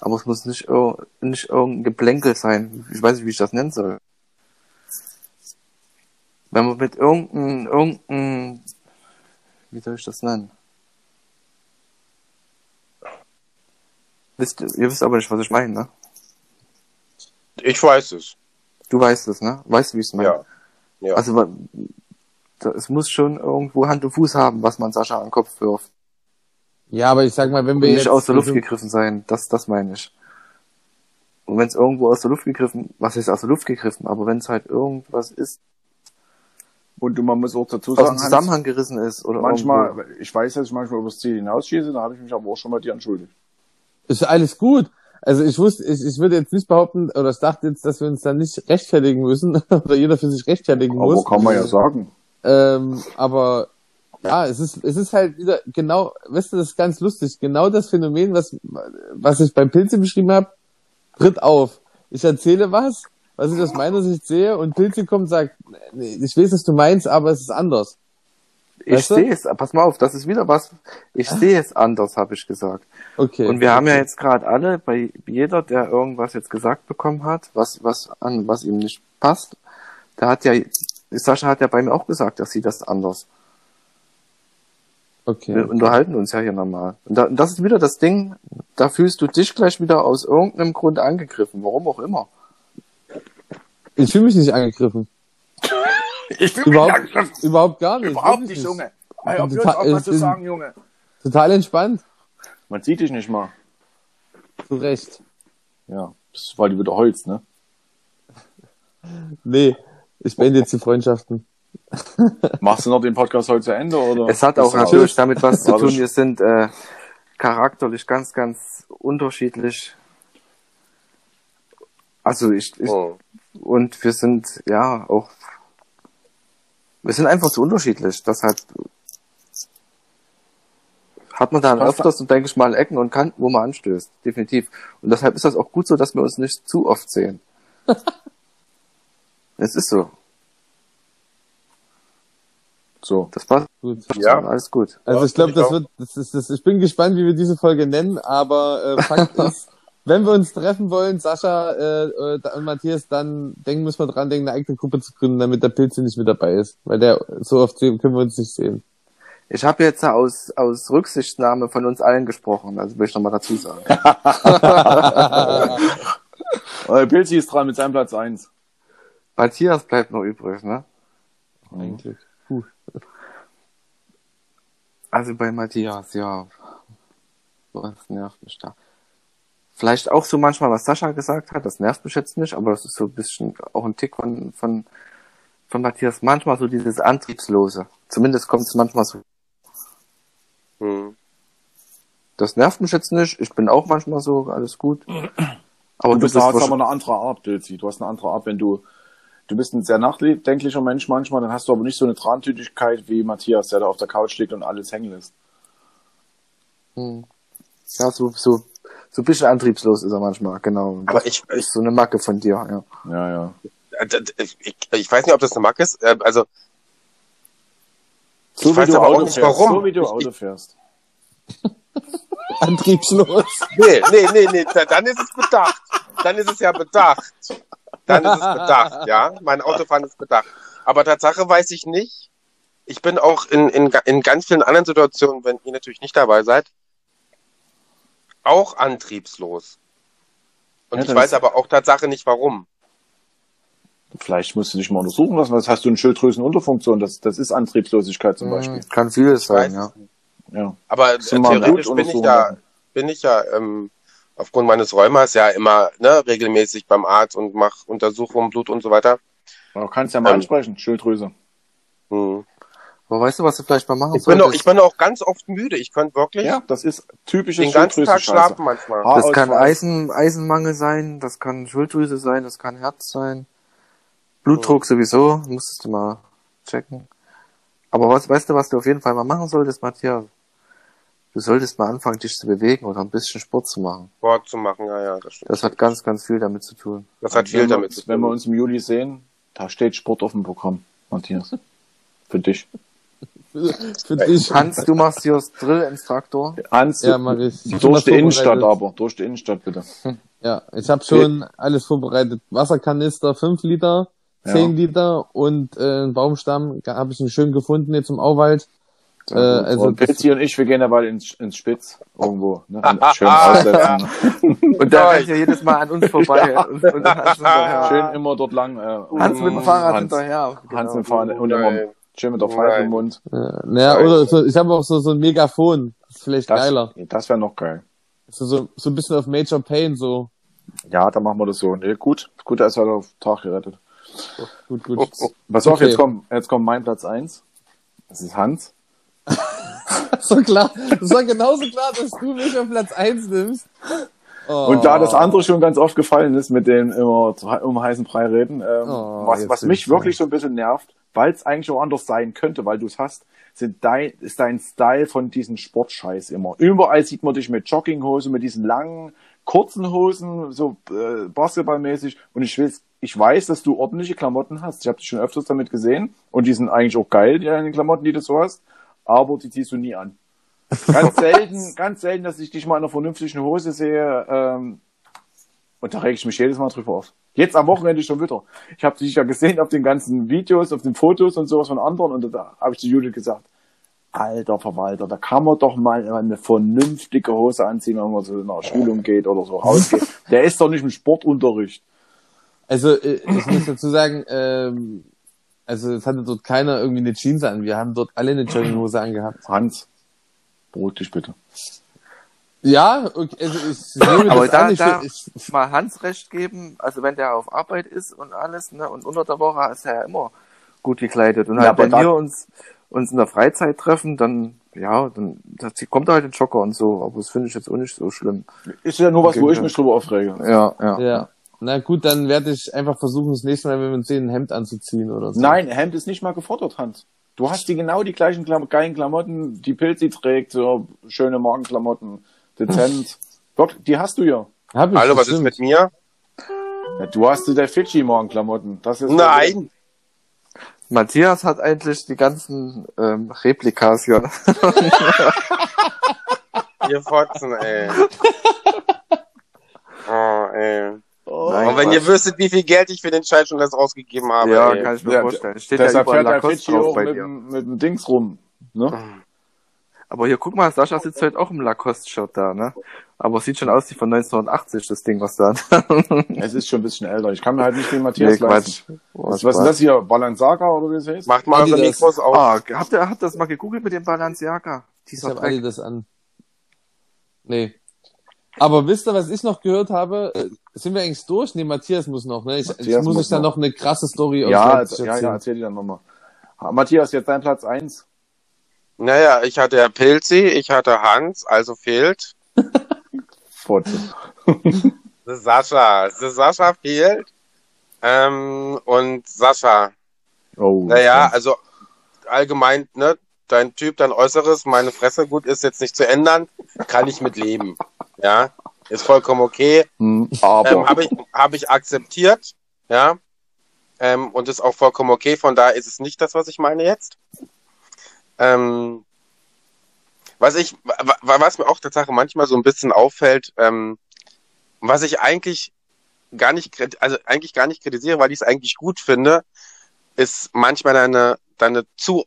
aber es muss nicht, ir- nicht irgendein Geplänkel sein. Ich weiß nicht, wie ich das nennen soll wenn man mit irgendeinem, irgendein, wie soll ich das nennen? Wisst, ihr wisst aber nicht, was ich meine, ne? Ich weiß es. Du weißt es, ne? Weißt du, wie ich es meine? Ja. Ja. Also, es muss schon irgendwo Hand und Fuß haben, was man Sascha an den Kopf wirft. Ja, aber ich sag mal, wenn Und wir nicht jetzt aus der Luft gegriffen sein, das, das meine ich. Und wenn es irgendwo aus der Luft gegriffen, was ist aus der Luft gegriffen, aber wenn es halt irgendwas ist, Und du, man muss auch dazu aus sagen, dem Zusammenhang gerissen ist oder irgendwo- manchmal, ich weiß, dass ich manchmal übers Ziel hinausschieße, da habe ich mich aber auch schon bei dir entschuldigt. Ist alles gut. Also ich wusste, ich, ich würde jetzt nicht behaupten, oder ich dachte jetzt, dass wir uns dann nicht rechtfertigen müssen, oder jeder für sich rechtfertigen Aber muss. kann man ja sagen. Ähm, aber ja, es ist, es ist halt wieder genau, weißt du, das ist ganz lustig. Genau das Phänomen, was, was ich beim Pilze beschrieben habe, tritt auf. Ich erzähle was, was ich aus meiner Sicht sehe, und Pilze kommt und sagt, nee, ich weiß, was du meinst, aber es ist anders. Ich Weißt du? sehe es, pass mal auf, das ist wieder was, ich sehe es anders, habe ich gesagt. Okay. Und wir haben ja jetzt gerade alle, bei jeder, der irgendwas jetzt gesagt bekommen hat, was, was an, was ihm nicht passt, da hat ja, Sascha hat ja bei mir auch gesagt, er sieht das anders. Okay. Wir unterhalten uns ja hier normal. Und, da, und das ist wieder das Ding, da fühlst du dich gleich wieder aus irgendeinem Grund angegriffen, warum auch immer. Ich fühle mich nicht angegriffen. Ich bin Überhaupt, überhaupt gar nicht. Überhaupt nicht, Junge. auf uns total- auch was ich zu sagen, Junge. Total entspannt. Man sieht dich nicht mal. Zu Recht. Ja, das ist, weil du wieder heulst, ne? Nee, ich beende jetzt die Freundschaften. Machst du noch den Podcast heute zu Ende, oder? Es hat auch natürlich raus? damit was zu War tun, wir sind äh, charakterlich ganz, ganz unterschiedlich. Also ich, ich Oh. Und wir sind ja auch wir sind einfach zu unterschiedlich. Deshalb hat man dann öfters und denke ich mal Ecken und Kanten, wo man anstößt. Definitiv. Und deshalb ist das auch gut so, dass wir uns nicht zu oft sehen. es ist so. So. Das passt. Gut. Ja. Alles gut. Also Ja, ich glaube, das wird, das ist, das, ich bin gespannt, wie wir diese Folge nennen, aber äh, Fakt ist, wenn wir uns treffen wollen, Sascha äh, äh, und Matthias, dann denken müssen wir dran denken, eine eigene Gruppe zu gründen, damit der Pilze nicht mit dabei ist, weil der so oft können wir uns nicht sehen. Ich habe jetzt aus, aus Rücksichtnahme von uns allen gesprochen, also will ich nochmal dazu sagen. Pilzi ist dran mit seinem Platz 1. Matthias bleibt noch übrig, ne? Eigentlich. Also bei Matthias, ja. Was nervt mich da? Vielleicht auch so manchmal, was Sascha gesagt hat, das nervt mich jetzt nicht, aber das ist so ein bisschen auch ein Tick von, von, von Matthias. Manchmal so dieses Antriebslose. Zumindest kommt es manchmal so. Hm. Das nervt mich jetzt nicht. Ich bin auch manchmal so, alles gut. Aber du du bist hast aber eine andere Art, Pilzi. Du hast eine andere Art, wenn du, du bist ein sehr nachdenklicher Mensch manchmal, dann hast du aber nicht so eine Trantütigkeit wie Matthias, der da auf der Couch liegt und alles hängen lässt. hm. ja, so, so, so ein bisschen antriebslos ist er manchmal, genau. Aber ich, Das ich, ist so eine Macke von dir, ja. Ja, ja. äh, ich, ich, ich weiß nicht, ob das eine Macke ist. äh, Also, So Ich weiß aber auch nicht, warum. So wie du Auto fährst. Antriebslos. nee, nee, nee, nee, da- dann ist es bedacht. Dann ist es ja bedacht. Dann ist es bedacht, ja. Mein Autofahren ist bedacht. Aber Tatsache weiß ich nicht. Ich bin auch in, in, in ganz vielen anderen Situationen, wenn ihr natürlich nicht dabei seid, auch antriebslos. Und Ja, ich weiß aber auch Tatsache nicht warum. Vielleicht musst du dich mal untersuchen lassen. Was hast du eine Schilddrüsenunterfunktion? Das, das ist Antriebslosigkeit zum Beispiel. Hm, Kann vieles sein, ja. Ja. Aber du theoretisch bin ich lassen. bin ich ja ähm, aufgrund meines Rheumas ja immer ne, regelmäßig beim Arzt und mache Untersuchungen, Blut und so weiter. Aber kannst ja mal Ähm. ansprechen, Schilddrüse. Hm. Aber weißt du, was du vielleicht mal machen Ich, bin auch, solltest? ich bin auch ganz oft müde. Ich könnte wirklich Ja, das ist typische den ganzen Tag schlafen manchmal. Ha- Das kann Haarausfall. Eisen, Eisenmangel sein, das kann Schilddrüse sein, das kann Herz sein. Blutdruck sowieso, musstest du mal checken. Aber was, weißt du, was du auf jeden Fall mal machen solltest, Matthias? Du solltest mal anfangen, dich zu bewegen oder ein bisschen Sport zu machen. Sport zu machen, ja, ja, das stimmt. Das hat ganz, ganz viel damit zu tun. Das hat viel damit zu uns- Wenn wir tun. uns im Juli sehen, da steht Sport auf dem Programm, Matthias. Für dich. Für dich. Hans, du machst hier das Drill-Instruktor. Hans, Ja, mach ich. Durch die Innenstadt aber. Durch die Innenstadt bitte. Ja, ich habe schon alles vorbereitet. Wasserkanister, 5 Liter, 10 Ja. Liter und äh, einen Baumstamm habe ich einen schön gefunden jetzt im Auwald. Äh, also und Pilzi und ich, wir gehen dabei ins, ins Spitz irgendwo. Ne? Schön aussetzen. Und da rennt ja jedes Mal an uns vorbei. und, und Hans. Schön immer dort lang. Äh, Hans mit dem Fahrrad Hans, hinterher. Hans Genau. mit dem Fahrrad und immer. Schön mit der Pfeife im Mund. Äh, naja, oder so, ich habe auch so, so ein Megafon. Das ist vielleicht Das, geiler. das wäre noch geil. So, so, so ein bisschen auf Major Pain, so. Ja, dann machen wir das so. Nee, gut. Gut, er ist halt auf Tag gerettet. Gut, gut. Pass auf, Okay. jetzt kommt, jetzt kommt mein Platz eins. Das ist Hans. so klar. Das war genauso klar, dass du mich auf Platz 1 nimmst. Oh. Und da das andere schon ganz oft gefallen ist mit dem immer um heißen Brei reden, ähm, Oh, was, was mich ich wirklich so ein bisschen nervt, weil es eigentlich auch anders sein könnte, weil du es hast, sind dein, ist dein Style von diesem Sportscheiß immer. Überall sieht man dich mit Jogginghose, mit diesen langen kurzen Hosen, so äh, basketballmäßig. Und ich weiß, ich weiß, dass du ordentliche Klamotten hast. Ich habe dich schon öfters damit gesehen. Und die sind eigentlich auch geil, die deine Klamotten, die du so hast. Aber die ziehst du nie an. Ganz selten, ganz selten, dass ich dich mal in einer vernünftigen Hose sehe. Ähm, und da reg ich mich jedes Mal drüber auf. Jetzt am Wochenende schon wieder. Ich habe dich ja gesehen auf den ganzen Videos, auf den Fotos und sowas von anderen. Und da habe ich zu Judith gesagt, alter Verwalter, da kann man doch mal eine vernünftige Hose anziehen, wenn man so nach Schulung geht oder so rausgeht. Der ist doch nicht im Sportunterricht. Also äh, ich muss dazu sagen, ähm, also es hatte dort keiner irgendwie eine Jeans an. Wir haben dort alle eine Jogginghose angehabt. Hans, dich bitte. Ja, okay, also ich Aber das da, an. Ich, da ich, mal Hans recht geben, also wenn der auf Arbeit ist und alles, ne, und unter der Woche ist er ja immer gut gekleidet. Und Ja, halt, aber wenn wir uns, uns in der Freizeit treffen, dann, ja, dann das, kommt er halt in Jogger und so, aber das finde ich jetzt auch nicht so schlimm. Ist ja nur was, wo ich mich drüber aufrege. Ja, ja. ja. Na gut, dann werde ich einfach versuchen, das nächste Mal, wenn wir uns sehen, ein Hemd anzuziehen oder so. Nein, Hemd ist nicht mal gefordert, Hans. Du hast die genau die gleichen Klam geilen Klamotten, die Pilzi trägt, so schöne Magenklamotten, dezent. Gott, die hast du ja. Hab ich, Hallo, was ist mit mir? ja du hast der Fidschi-Magenklamotten. Das ist Nein. Matthias hat eigentlich die ganzen ähm, Replikas hier. Ihr Fotzen, ey. Oh, ey. Oh, Nein, Und wenn ihr wüsstet, wie viel Geld ich für den Scheiß schon das ausgegeben habe, ja, ey. kann ich mir Ja, vorstellen. Steht ja Deshalb überall fährt der Lacoste Fidschi auch bei mit, dem- mit dem Dings rum. Ne? Aber hier, guck mal, Sascha sitzt heute auch im Lacoste-Shirt da, ne? Aber sieht schon aus wie von 1980, das Ding, was da hat. Es ist schon ein bisschen älter. Ich kann mir halt nicht den Matthias Nee, leisten. Quatsch. Was, was ist das hier? Balenciaga oder wie es heißt? Macht mal eure Adidas. Mikros auf. Ah, habt ihr, habt ihr das mal gegoogelt mit dem Balenciaga? Ich habe Dreck. alle das an. Nee. Aber wisst ihr, was ich noch gehört habe? Äh, Sind wir eigentlich durch? Nee, Matthias muss noch, ne? Ich, Matthias ich muss muss ich dann noch. noch eine krasse Story aus Ja, Leipzig ja, ja, erzählen. erzähl die dann nochmal. Matthias, jetzt dein Platz eins. Naja, ich hatte Herr Pilzi, ich hatte Hans, also fehlt the Sascha. The Sascha fehlt. Ähm, und Sascha. Oh. Naja, also allgemein, ne, dein Typ, dein Äußeres, meine Fresse, gut, ist jetzt nicht zu ändern, kann ich mit leben. Ja, ist vollkommen okay. Hm, aber. Ähm, habe ich, hab ich akzeptiert, ja. Ähm, und ist auch vollkommen okay, von daher ist es nicht das, was ich meine jetzt. Ähm, was ich, wa- wa- was mir auch tatsächlich manchmal so ein bisschen auffällt, ähm, was ich eigentlich gar nicht, also eigentlich gar nicht kritisiere, weil ich es eigentlich gut finde, ist manchmal deine, deine zu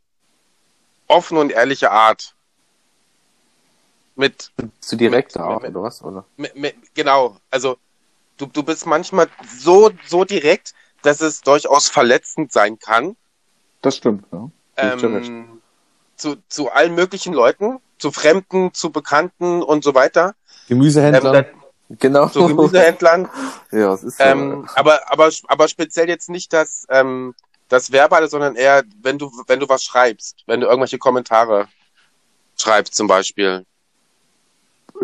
offene und ehrliche Art. Mit, Zu direkter Mit- Art, mit- oder was? Oder? mit, mit, genau, also du, du bist manchmal so, so direkt, dass es durchaus verletzend sein kann. Das stimmt, ja. Recht. Ähm, zu, zu allen möglichen Leuten, zu Fremden, zu Bekannten und so weiter. Gemüsehändler. Ähm, Genau. zu Gemüsehändlern. ja, es ist so. ähm, aber, aber, aber speziell jetzt nicht das, ähm, das Verbale, sondern eher, wenn du, wenn du was schreibst, wenn du irgendwelche Kommentare schreibst zum Beispiel.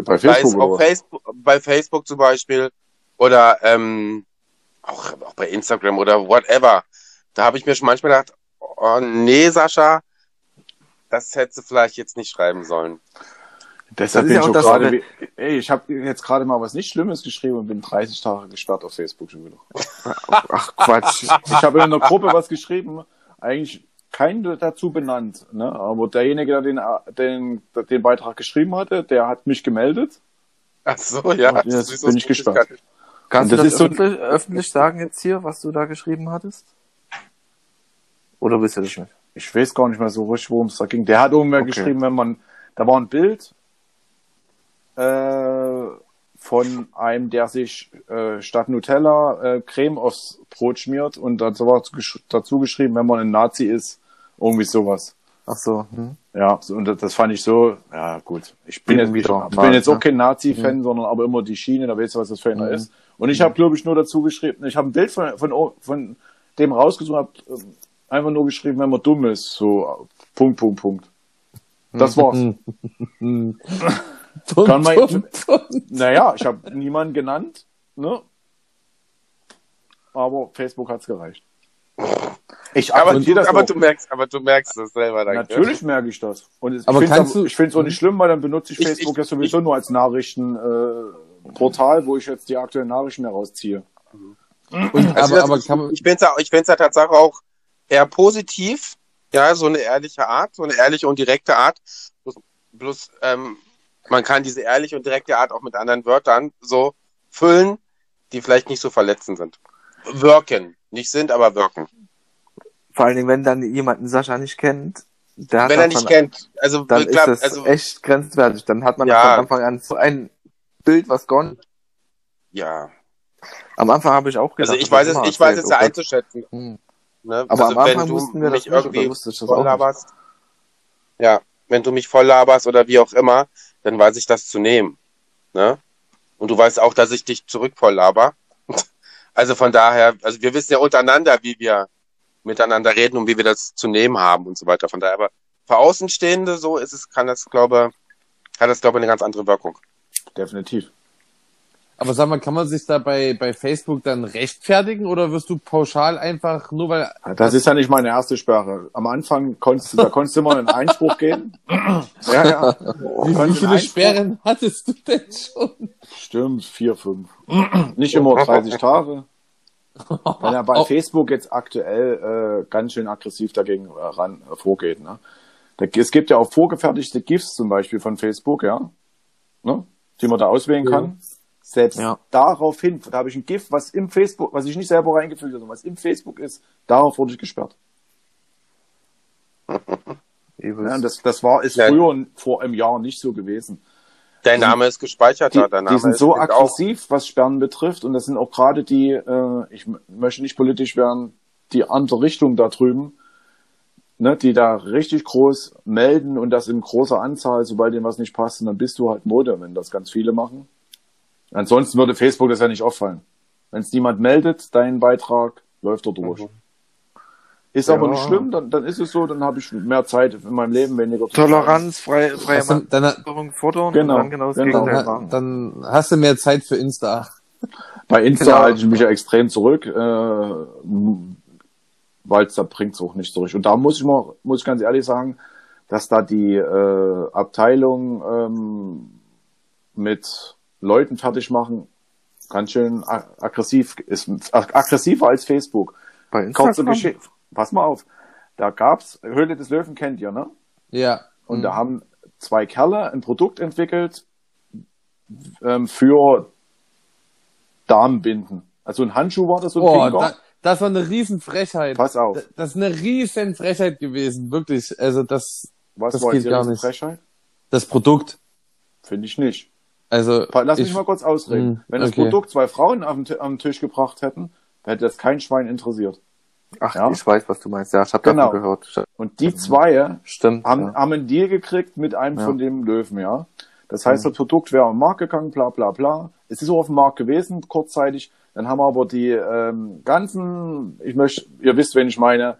Bei Facebook oder was? Facebook, bei Facebook zum Beispiel oder ähm, auch, auch bei Instagram oder whatever. Da habe ich mir schon manchmal gedacht, oh nee, Sascha, das hättest du vielleicht jetzt nicht schreiben sollen. Deshalb bin ich auch auch gerade, ey, ich habe jetzt gerade mal was nicht Schlimmes geschrieben und bin 30 Tage gesperrt auf Facebook schon wieder. Ach, Quatsch. Ich habe in einer Gruppe was geschrieben, eigentlich kein dazu benannt, ne? aber derjenige, der den, den, den Beitrag geschrieben hatte, der hat mich gemeldet. Ach so, ja. Und jetzt bin ich ist gespannt. Kannst Und du das das ist so- öffentlich, öffentlich sagen jetzt hier, was du da geschrieben hattest? Oder wisst ihr das nicht? Ich weiß gar nicht mehr so richtig, worum es da ging. Der hat irgendwer Okay. geschrieben, wenn man, da war ein Bild äh, von einem, der sich äh, statt Nutella äh, Creme aufs Brot schmiert und dazu war dazu geschrieben, wenn man ein Nazi ist, irgendwie sowas. Ach so. Hm? Ja, so, und das, fand ich so, ja gut. Ich bin, jetzt, ich bin jetzt auch ne? kein Nazi-Fan, sondern aber immer die Schiene, da weißt du, was das für einer Mhm. ist. Und ich habe, glaube ich, nur dazu geschrieben, ich habe ein Bild von, von, von dem rausgesucht, habe einfach nur geschrieben, wenn man dumm ist, so Punkt, Punkt, Punkt. Das war's. Kann man-. Naja, ich habe niemanden genannt, ne? Aber Facebook hat's gereicht. Ich Aber, akzeptiere du, das aber auch. du merkst, aber du merkst es selber. danke. Natürlich merke ich das. Und es, Aber ich finde es ich auch nicht schlimm, weil dann benutze ich Ich- Facebook ich- ja sowieso nur als Nachrichten äh, Portal, wo ich jetzt die aktuellen Nachrichten herausziehe. Und, Also aber, das- aber ich, kann man, ich finde es ja, ich find's ja tatsächlich auch eher positiv, ja, so eine ehrliche Art, so eine ehrliche und direkte Art. Bloß, bloß ähm, man kann diese ehrliche und direkte Art auch mit anderen Wörtern so füllen, die vielleicht nicht so verletzend sind. Wirken. Nicht sind, aber wirken. Vor allen Dingen, wenn dann jemanden Sascha nicht kennt, der hat Wenn er nicht kennt. Also, dann klar, ist das also, echt grenzwertig. Dann hat man Ja. von Anfang an so ein Bild, was gone. ja. Am Anfang habe ich auch gedacht. Also, ich weiß es, ich weiß es ja einzuschätzen. Hm. Ne? Aber also, am Anfang wussten wir das nicht, irgendwie wusste ich das voll laberst, ja, wenn du mich voll laberst oder wie auch immer, dann weiß ich das zu nehmen. Ne? Und du weißt auch, dass ich dich zurück voll laber. Also von daher, also wir wissen ja untereinander, wie wir miteinander reden und wie wir das zu nehmen haben und so weiter. Von daher, aber für Außenstehende so ist es, kann das, glaube, hat das, glaube ich, eine ganz andere Wirkung. Definitiv. aber sag mal, kann man sich da bei, bei Facebook dann rechtfertigen oder wirst du pauschal einfach nur weil, Das ist ja nicht meine erste Sperre. Am Anfang konntest du, da konntest du immer einen Einspruch geben. Ja, ja. wie, wie viele Einspruch- Sperren hattest du denn schon? Stimmt, vier, fünf. Nicht immer 30 Tage. Wenn er bei Oh. Facebook jetzt aktuell äh, ganz schön aggressiv dagegen äh, ran äh, vorgeht. Ne? Da, es gibt ja auch vorgefertigte GIFs zum Beispiel von Facebook, ja, ne? die man da auswählen Ja. kann. Selbst Ja. daraufhin, da habe ich ein GIF, was im Facebook, was ich nicht selber reingefügt habe, sondern was im Facebook ist, darauf wurde ich gesperrt. Ja, das, das war ist Ja. früher vor einem Jahr nicht so gewesen. Dein Name ist gespeichert die, da, dein Name die sind so auch, aggressiv, was Sperren betrifft, und das sind auch gerade die, äh, ich möchte nicht politisch werden, die andere Richtung da drüben, ne, die da richtig groß melden und das in großer Anzahl, sobald dem was nicht passt, und dann bist du halt Mode, wenn das ganz viele machen. Ansonsten würde Facebook das ja nicht auffallen. Wenn es niemand meldet, dein Beitrag, läuft er durch. Mhm. Ist aber Ja. nicht schlimm, dann, dann ist es so, dann habe ich mehr Zeit in meinem Leben, weniger zu Toleranz, freie, freie dann, Meinung fordern Genau, und dann genau das genau. Gegenteil dann, machen. dann hast du mehr Zeit für Insta. Bei Insta Genau. halte ich mich ja extrem zurück, äh, weil da bringt's auch nicht zurück. Und da muss ich mal, muss ich ganz ehrlich sagen, dass da die äh, Abteilung ähm, mit Leuten fertig machen ganz schön ag- aggressiv ist, ag- aggressiver als Facebook. Bei Kurze Instagram. Geschichte, pass mal auf, da gab's Höhle des Löwen kennt ihr, ne? Ja. Und da haben zwei Kerle ein Produkt entwickelt ähm, für Damenbinden. Also ein Handschuh war das so ein Oh, Finger. da, das war eine Riesenfrechheit. Pass auf. Das- ist eine riesen Frechheit gewesen, wirklich. Also das, Was das war geht gar nicht. Frechheit? das Produkt. Finde ich nicht. Also Lass ich, mich mal kurz ausreden. Hm, Wenn das okay. Produkt zwei Frauen Ti- am Tisch gebracht hätten, hätte das kein Schwein interessiert. Ach, Ja. ich weiß, was du meinst. Ja, ich habe Genau. davon gehört. Und die zwei Stimmt. haben, ja. haben einen Deal gekriegt mit einem Ja. von dem Löwen, ja. Das heißt, das Produkt wäre am Markt gegangen, bla bla bla. Es ist auch auf dem Markt gewesen, kurzzeitig. Dann haben aber die ähm, ganzen, ich möchte, ihr wisst, wen ich meine,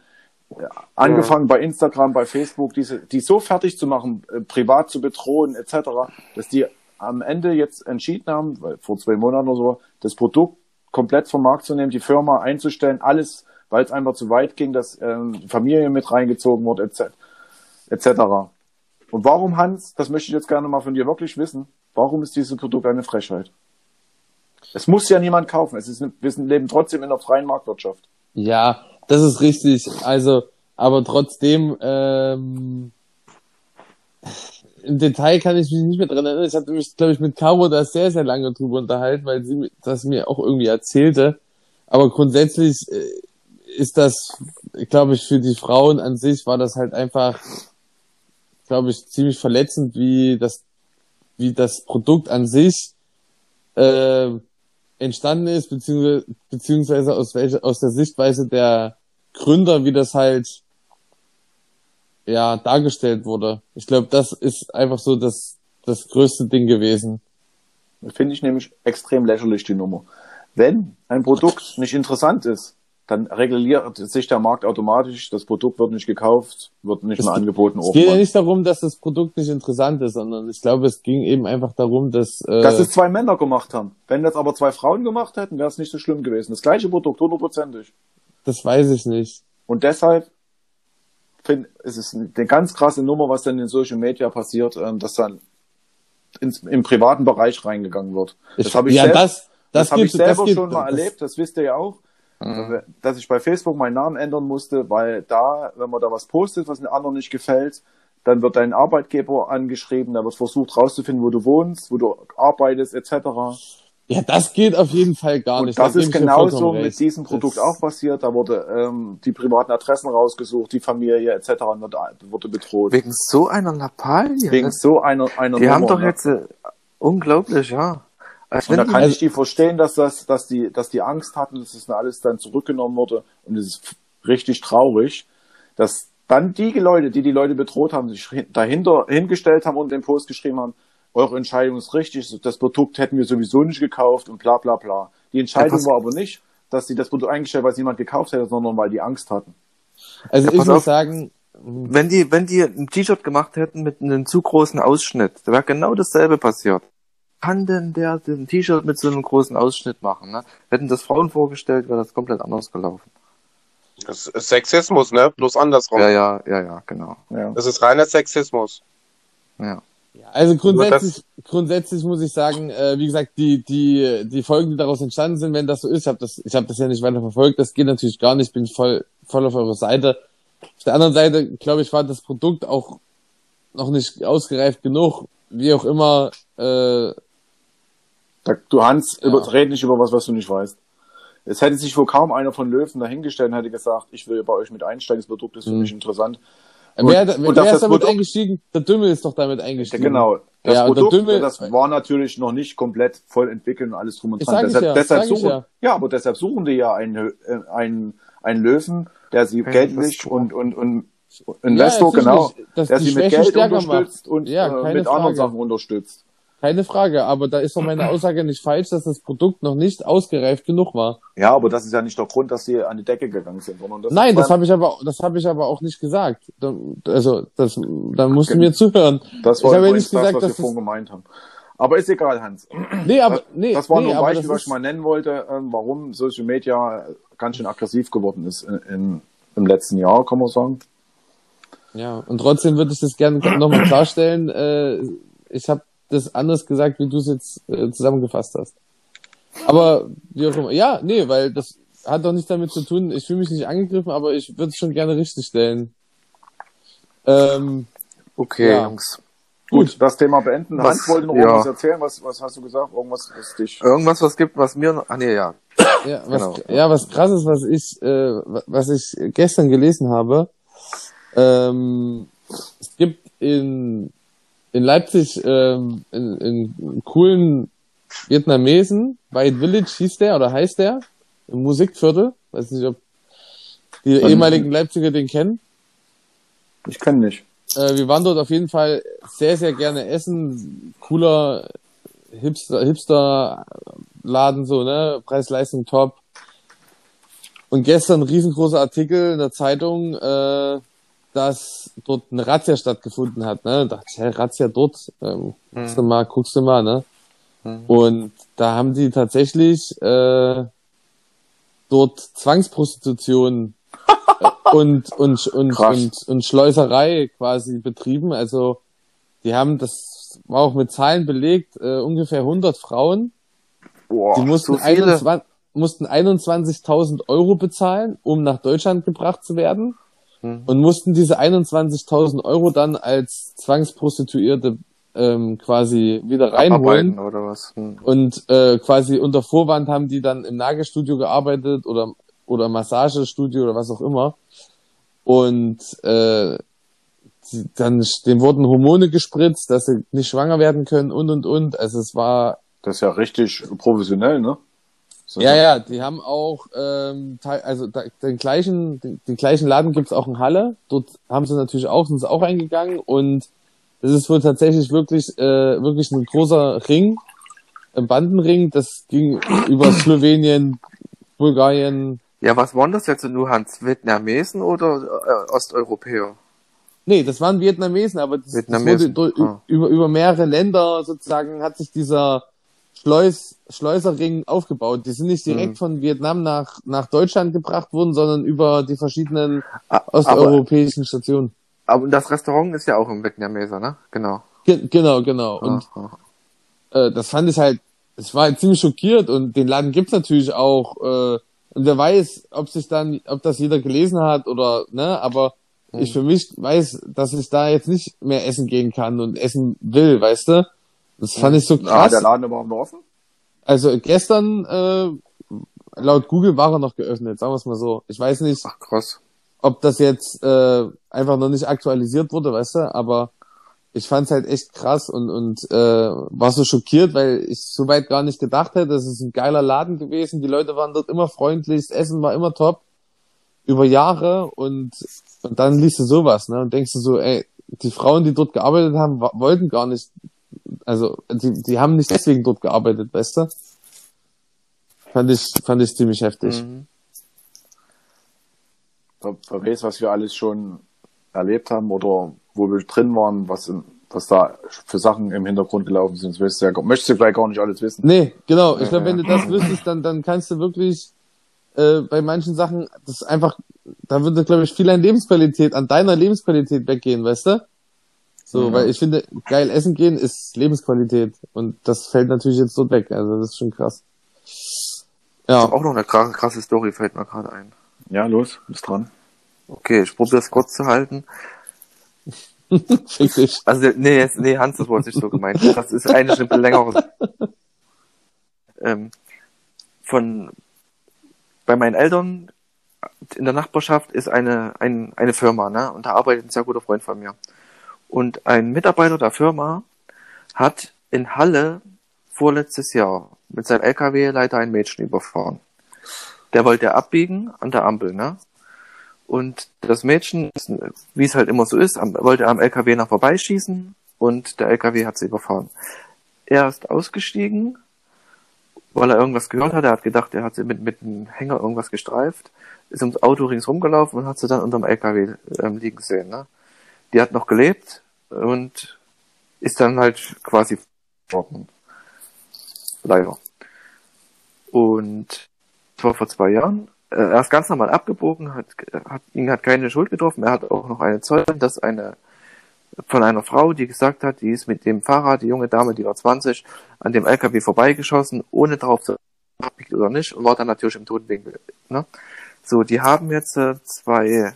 ja, angefangen bei Instagram, bei Facebook, diese, die so fertig zu machen, äh, privat zu bedrohen, etc., dass die am Ende jetzt entschieden haben, weil vor zwei Monaten oder so, das Produkt komplett vom Markt zu nehmen, die Firma einzustellen, alles, weil es einfach zu weit ging, dass ähm, Familie mit reingezogen wurde, etc. etc. Und warum, Hans, das möchte ich jetzt gerne mal von dir wirklich wissen, warum ist dieses Produkt eine Frechheit? Es muss ja niemand kaufen. Es ist, wir sind- leben trotzdem in einer freien Marktwirtschaft. Ja, das ist richtig. Also, aber trotzdem, ähm, im Detail kann ich mich nicht mehr dran erinnern. Ich hatte mich, glaube ich, mit Caro da sehr, sehr lange drüber unterhalten, weil sie das mir auch irgendwie erzählte. Aber grundsätzlich äh, ist das, glaube ich, für die Frauen an sich war das halt einfach, glaube ich, ziemlich verletzend, wie das, wie das Produkt an sich äh, entstanden ist, beziehungsweise, beziehungsweise aus welcher, aus der Sichtweise der Gründer, wie das halt ja dargestellt wurde. Ich glaube, das ist einfach so das das größte Ding gewesen. Finde ich nämlich extrem lächerlich, die Nummer. Wenn ein Produkt nicht interessant ist, dann reguliert sich der Markt automatisch, das Produkt wird nicht gekauft, wird nicht Es mehr angeboten. Es geht ja nicht darum, dass das Produkt nicht interessant ist, sondern ich glaube, es ging eben einfach darum, dass äh, Dass es zwei Männer gemacht haben. Wenn das aber zwei Frauen gemacht hätten, wäre es nicht so schlimm gewesen. Das gleiche Produkt, hundertprozentig. das weiß ich nicht. Und deshalb finde es ist eine ganz krasse Nummer, was dann in Social Media passiert, ähm, dass dann ins, im privaten Bereich reingegangen wird. Das habe ich, ja, selber, das, das das, hab ich das selber gibt- schon mal das- erlebt, das wisst ihr ja auch. Mhm. Dass ich bei Facebook meinen Namen ändern musste, weil da, wenn man da was postet, was den anderen nicht gefällt, dann wird dein Arbeitgeber angeschrieben, da wird versucht rauszufinden, wo du wohnst, wo du arbeitest, etc. Ja, das geht auf jeden Fall gar Und nicht. das Da ist genauso mit recht. diesem Produkt Das- auch passiert. Da wurde ähm, die privaten Adressen rausgesucht, die Familie etc. wurde, wurde bedroht. Wegen so einer Lappalie. Wegen das- so einer, einer die haben Nummer, doch ne? jetzt äh, unglaublich, ja. Als Und da kann ich die verstehen, dass das, dass die, dass die Angst hatten, dass das alles dann zurückgenommen wurde. Und es ist richtig traurig, dass dann die Leute, die die Leute bedroht haben, sich hin- dahinter hingestellt haben und den Post geschrieben haben, eure Entscheidung ist richtig, das Produkt hätten wir sowieso nicht gekauft und bla bla bla. Die Entscheidung was- war aber nicht, dass sie das Produkt eingestellt, weil es niemand gekauft hätte, sondern weil die Angst hatten. Also Ja, ich muss auf. sagen, wenn die, wenn die ein T-Shirt gemacht hätten mit einem zu großen Ausschnitt, da wäre genau dasselbe passiert. Kann denn der ein T-Shirt mit so einem großen Ausschnitt machen? Ne? Hätten das Frauen vorgestellt, wäre das komplett anders gelaufen. Das ist Sexismus, ne? Bloß andersrum. Ja, ja, ja, ja, genau. Ja. Das ist reiner Sexismus. Ja. also grundsätzlich, grundsätzlich muss ich sagen, äh, wie gesagt, die die die Folgen, die daraus entstanden sind, wenn das so ist, ich habe das ich habe das ja nicht weiter verfolgt, das geht natürlich gar nicht, bin ich voll voll auf eurer Seite. Auf der anderen Seite, glaube ich, war das Produkt auch noch nicht ausgereift genug, wie auch immer. Äh, du Hans, Ja. über, red nicht über was, was du nicht weißt. Es hätte sich wohl kaum einer von Löwen dahingestellt und hätte gesagt, ich will bei euch mit einsteigen, das Produkt ist für Mhm. mich interessant. Und- wer und wer ist das damit Produkt- eingestiegen? Der Dümmel ist doch damit eingestiegen. genau. Das Ja, und der Produkt, Dümmel- das war natürlich noch nicht komplett voll entwickelt und alles drum und dran. Deshalb, ja, deshalb suchen, ja. ja. aber deshalb suchen die ja einen, äh, einen, einen Löwen, der sie geldlich und, und, und Investor, Ja, genau, der sie mit Geld stärker unterstützt macht. und Ja, äh, mit anderen Frage. Sachen unterstützt. Keine Frage, aber da ist doch meine Aussage nicht falsch, dass das Produkt noch nicht ausgereift genug war. Ja, aber das ist ja nicht der Grund, dass sie an die Decke gegangen sind, sondern das Nein, das habe ich aber, das habe ich aber auch nicht gesagt. Da- Also, das, da musst du mir zuhören. Das Ich war habe ja nicht das, gesagt, was wir vorhin gemeint haben. Aber ist egal, Hans. nee, aber, Das, nee, das war nee, nur ein Beispiel, was ich mal nennen wollte, ähm, warum Social Media ganz schön aggressiv geworden ist in, in, im letzten Jahr, kann man sagen. ja, und trotzdem würde ich das gerne nochmal klarstellen. Äh, ich habe das anders gesagt, wie du es jetzt äh, zusammengefasst hast. Aber wie auch immer. Ja, nee, weil das hat doch nichts damit zu tun. Ich fühle mich nicht angegriffen, aber ich würde es schon gerne richtig stellen. Ähm, Okay, Ja. Jungs. Gut, das Thema beenden. Was- Hans wollte noch ja. irgendwas erzählen. Was, was hast du gesagt? Irgendwas, was dich... Irgendwas, was gibt, was mir noch. Ah nee, ja. Ja, was, Genau. ja, was krasses, was ich, äh, was ich gestern gelesen habe. Ähm, es gibt in, in Leipzig ähm, in, in coolen Vietnamesen, White Village hieß der oder heißt der, im Musikviertel. Weiß nicht, ob die Ähm, ehemaligen Leipziger den kennen. Ich kenne nicht. Äh, wir waren dort auf jeden Fall sehr, sehr gerne essen. Cooler Hipster, Hipster-Laden, so, ne? Preis-Leistung top. Und gestern ein riesengroßer Artikel in der Zeitung, äh, dass dort eine Razzia stattgefunden hat, ne? Da dachte ich, hey, Razzia dort, ähm, guckst du mal, guckst du mal, ne? Mhm. Und da haben die tatsächlich äh, dort Zwangsprostitution äh, und, und, und, Krass. und, und Schleuserei quasi betrieben. Also die haben, das war auch mit Zahlen belegt, äh, ungefähr 100 Frauen. Boah, Die mussten, so viele? 21, mussten 21.000 Euro bezahlen, um nach Deutschland gebracht zu werden. Mhm. Und mussten diese 21.000 Euro dann als Zwangsprostituierte ähm, quasi wieder reinholen. Arbeiten oder was? Hm. Und äh, quasi unter Vorwand haben die dann im Nagelstudio gearbeitet oder oder Massagestudio oder was auch immer. Und äh, die, dann dem wurden Hormone gespritzt, dass sie nicht schwanger werden können und und und. Also es war das ist ja richtig professionell, ne? Ist ja ja, die haben auch ähm, also da, den gleichen den, den gleichen Laden gibt's auch in Halle. Dort haben sie natürlich auch sind sie auch eingegangen und das ist wohl tatsächlich wirklich äh, wirklich ein großer Ring, ein Bandenring. Das ging über Slowenien, Bulgarien, Ja, was waren das jetzt nur, Hans? Vietnamesen oder äh, Osteuropäer? Nee, das waren Vietnamesen, aber das, das wurde Vietnamesen, durch, ah. über, über mehrere Länder sozusagen hat sich dieser Schleus, Schleuserring aufgebaut. Die sind nicht direkt Mhm. von Vietnam nach, nach Deutschland gebracht worden, sondern über die verschiedenen Aber, osteuropäischen Stationen. aber das Restaurant ist ja auch im Vietnameser, ne? Genau. Ge genau, genau. Und Aha. äh, das fand ich halt, ich war halt ziemlich schockiert und den Laden gibt's natürlich auch. Äh, und wer weiß, ob sich dann, ob das jeder gelesen hat oder, ne, aber Hm. ich für mich weiß, dass ich da jetzt nicht mehr essen gehen kann und essen will, weißt du? Das fand ich so krass. der Laden überhaupt noch offen? Also gestern, äh, laut Google war er noch geöffnet, sagen wir es mal so. Ich weiß nicht, Ach, krass. ob das jetzt äh, einfach noch nicht aktualisiert wurde, weißt du, aber ich fand's halt echt krass und, und äh, war so schockiert, weil ich so weit gar nicht gedacht hätte. Das ist ein geiler Laden gewesen. Die Leute waren dort immer freundlich, das Essen war immer top. Über Jahre und, und dann liest du sowas, ne? Und denkst du so, ey, die Frauen, die dort gearbeitet haben, wollten gar nicht, also die, die haben nicht deswegen dort gearbeitet, weißt du? Fand ich, fand ich ziemlich heftig. Mhm. Wer weiß, was wir alles schon erlebt haben oder wo wir drin waren, was, in, was da für Sachen im Hintergrund gelaufen sind. Das weißt du ja, möchtest du vielleicht gar nicht alles wissen. Nee, genau. Ich glaube, wenn du das wüsstest, dann, dann kannst du wirklich äh, bei manchen Sachen, das ist einfach, da würde, glaube ich, viel an Lebensqualität, an deiner Lebensqualität weggehen, weißt du? So, Mhm. weil ich finde, geil essen gehen ist Lebensqualität. Und das fällt natürlich jetzt dort weg. Also das ist schon krass. Ja, auch noch eine kra- krasse Story, fällt mir gerade ein. Ja, los, bist dran. Okay, ich probiere es kurz zu halten. fick dich. Also, nee, jetzt, nee, Hans, das war nicht so gemeint. Das ist eigentlich ein bisschen längeres. Ähm, von, bei meinen Eltern in der Nachbarschaft ist eine, ein, eine Firma, ne? Und da arbeitet ein sehr guter Freund von mir. Und ein Mitarbeiter der Firma hat in Halle vorletztes Jahr mit seinem LKW leider ein Mädchen überfahren. Der wollte abbiegen an der Ampel, ne? Und das Mädchen, wie es halt immer so ist, wollte am LKW noch vorbeischießen und der LKW hat sie überfahren. Er ist ausgestiegen, weil er irgendwas gehört hat. Er hat gedacht, er hat sie mit, mit dem Hänger irgendwas gestreift, ist ums Auto ringsrum gelaufen und hat sie dann unterm LKW ähm, liegen sehen. Ne? Die hat noch gelebt und ist dann halt quasi worden. Leider. Und das war vor zwei Jahren. Äh, Er ist ganz normal abgebogen, hat, hat, ihn hat keine Schuld getroffen. Er hat auch noch eine Zeugin, dass eine von einer Frau, die gesagt hat, die ist mit dem Fahrrad, die junge Dame, die war 20, an dem LKW vorbeigeschossen, ohne darauf zu oder nicht, und war dann natürlich im Totenwinkel. Ne? So, die haben jetzt äh, zwei,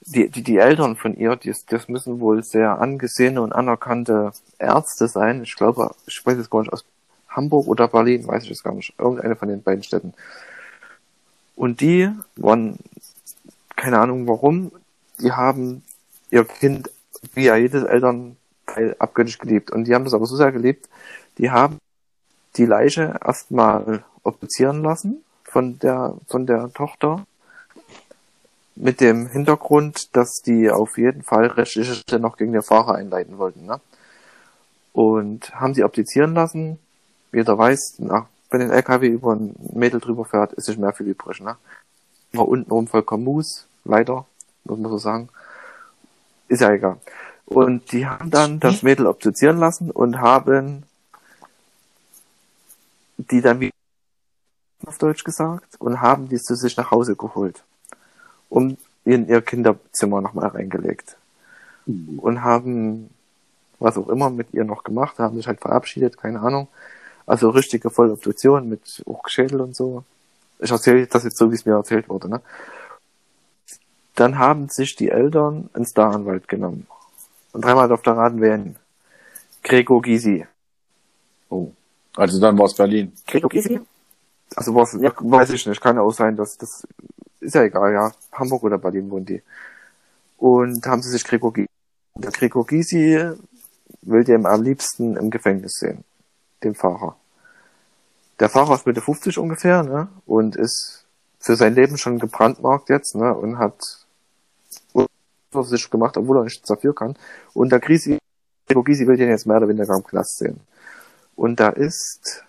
die, die, die Eltern von ihr, die, das müssen wohl sehr angesehene und anerkannte Ärzte sein. Ich glaube, ich weiß jetzt gar nicht, aus Hamburg oder Berlin, weiß ich jetzt gar nicht. Irgendeine von den beiden Städten. Und die waren, keine Ahnung warum, die haben ihr Kind wie ja jedes Elternteil abgöttisch geliebt. Und die haben das aber so sehr geliebt, die haben die Leiche erstmal obduzieren lassen von der, von der Tochter. Mit dem Hintergrund, dass die auf jeden Fall rechtliche Schritte noch gegen den Fahrer einleiten wollten. Ne? Und haben sie obduzieren lassen. Jeder weiß, nach, wenn ein LKW über ein Mädel drüber fährt, ist nicht mehr viel übrig. Ne? War untenrum vollkommen Mus, leider, muss man so sagen. Ist ja egal. Und die haben dann das Mädel obduzieren lassen und haben die dann wie auf Deutsch gesagt und haben die zu sich nach Hause geholt und in ihr Kinderzimmer nochmal reingelegt und haben was auch immer mit ihr noch gemacht, haben sich halt verabschiedet, keine Ahnung. Also richtige Vollobduktion mit auch Schädel und so. Ich erzähle das jetzt so, wie es mir erzählt wurde. Ne? Dann haben sich die Eltern einen Staranwalt genommen. Und dreimal darf der raten, wen? Gregor Gysi. Oh. Also dann war es Berlin. Gregor Gysi? Also was, ja, weiß ich nicht. Kann ja auch sein, dass das ist ja egal, ja. Hamburg oder Berlin wohnen die. Und haben sie sich Gregor Gysi. Der Gregor Gysi will den am liebsten im Gefängnis sehen. Den Fahrer. Der Fahrer ist Mitte 50 ungefähr, ne? Und ist für sein Leben schon gebrandmarkt jetzt, ne? Und hat auf sich gemacht, obwohl er nichts dafür kann. Und der Gysi, Gregor Gysi will den jetzt mehr oder weniger im Knast sehen. Und da ist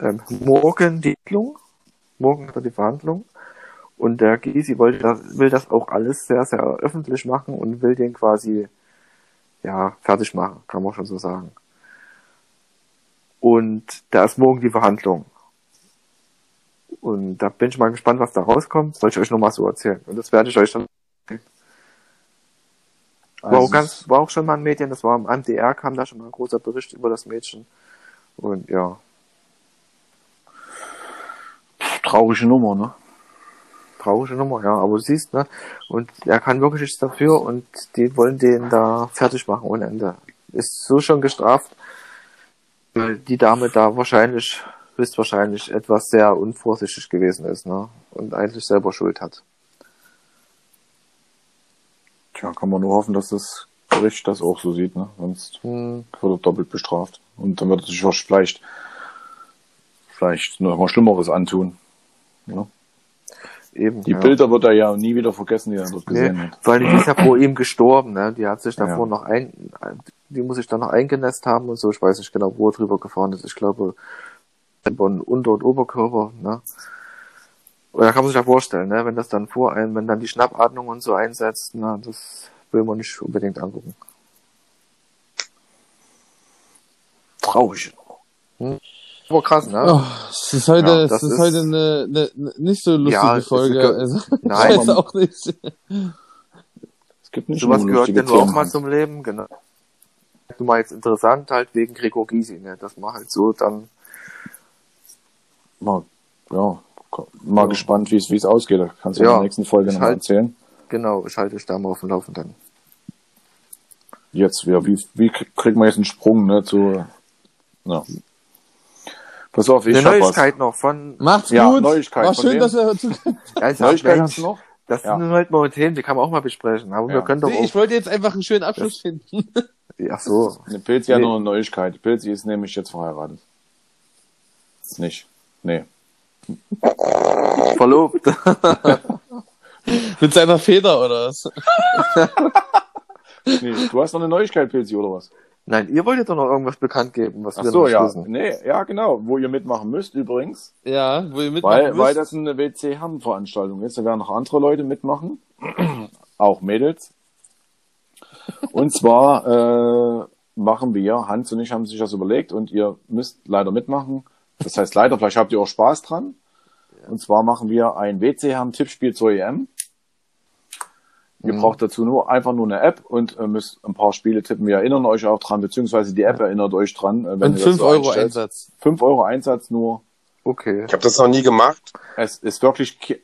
ähm, morgen die Verhandlung. Morgen hat er die Verhandlung. Und der Gysi wollte das, will das auch alles sehr, sehr öffentlich machen und will den quasi, ja, fertig machen, kann man schon so sagen. Und da ist morgen die Verhandlung. Und da bin ich mal gespannt, was da rauskommt. Soll ich euch nochmal so erzählen. Und das werde ich euch dann War auch Also, ganz, war auch schon mal ein Medien, das war im MDR, kam da schon mal ein großer Bericht über das Mädchen. Und ja, traurige Nummer, ne? Traurige Nummer, ja, aber du siehst, ne? Und er kann wirklich nichts dafür und die wollen den da fertig machen ohne Ende. Ist so schon gestraft, weil die Dame da wahrscheinlich, höchstwahrscheinlich etwas sehr unvorsichtig gewesen ist, ne? Und eigentlich selber Schuld hat. Tja, kann man nur hoffen, dass das Gericht das auch so sieht, ne? Sonst Hm, wird er doppelt bestraft. Und dann wird er sich vielleicht, vielleicht noch mal Schlimmeres antun. Ja. Eben. Die ja. Bilder wird er ja nie wieder vergessen, die er dort gesehen Nee, hat. weil die ist ja vor ihm gestorben, ne? Die hat sich davor Ja. noch ein, die muss sich dann noch eingenässt haben und so. Ich weiß nicht genau, wo er drüber gefahren ist. Ich glaube, über den Unter- und Oberkörper, ne? Und da kann man sich ja vorstellen, ne? Wenn das dann vor einem, wenn dann die Schnappatmung und so einsetzt, na, das will man nicht unbedingt angucken. Traurig. Aber krass, ne? Oh, es ist heute, Ja, es das ist, ist- heute eine, eine, eine nicht so lustige Ja, ist Folge. ge- Also, Nein, ich weiß auch nicht. Es gibt nicht sowas nur gehört nur auch mal zum Leben, genau. Du mal jetzt interessant halt wegen Gregor Gysi, ne? Das mal halt so dann, Mal, ja, mal Ja. gespannt, wie es, wie es ausgeht. Da kannst du Ja, in der nächsten Folge nochmal halt- erzählen. genau, ich halte dich da mal auf dem Laufenden. Jetzt, ja, wie, wie kriegt man jetzt einen Sprung, ne, zu, ja. Pass auf, ich Eine hab was. Neuigkeit noch von, Macht's Ja, gut. Neuigkeit War schön, wem? dass er zu ja, Neuigkeit hast du noch? Das Ja. sind halt mal Themen, die kann man auch mal besprechen. Aber wir Ja. können doch Nee, ich auch, wollte jetzt einfach einen schönen Abschluss finden. ach so. Eine Pilzi hat Nee. noch eine Neuigkeit. Pilzi ist nämlich jetzt verheiratet. Nicht. Nee. Verlobt. Mit seiner Feder oder was? nee. Du hast noch eine Neuigkeit, Pilzi, oder was? Nein, ihr wolltet doch noch irgendwas bekannt geben, was Ach wir so, noch ja. wissen. Nee, ja, genau. Wo ihr mitmachen müsst übrigens. Ja, wo ihr mitmachen Weil, weil müsst. das eine WC-Hamm-Veranstaltung ist. Da werden noch andere Leute mitmachen. Auch Mädels. Und zwar äh, machen wir, Hans und ich haben sich das überlegt und ihr müsst leider mitmachen. Das heißt leider, vielleicht habt ihr auch Spaß dran. Und zwar machen wir ein WC-Hamm-Tippspiel zur EM. Ihr Mhm. braucht dazu nur einfach nur eine App und äh, müsst ein paar Spiele tippen. Wir erinnern euch auch dran, beziehungsweise die App erinnert euch dran. Äh, wenn Und ihr das 5 so Euro einstellt. Einsatz. 5 Euro Einsatz nur. Okay. Ich habe das noch nie gemacht. Es ist wirklich sehr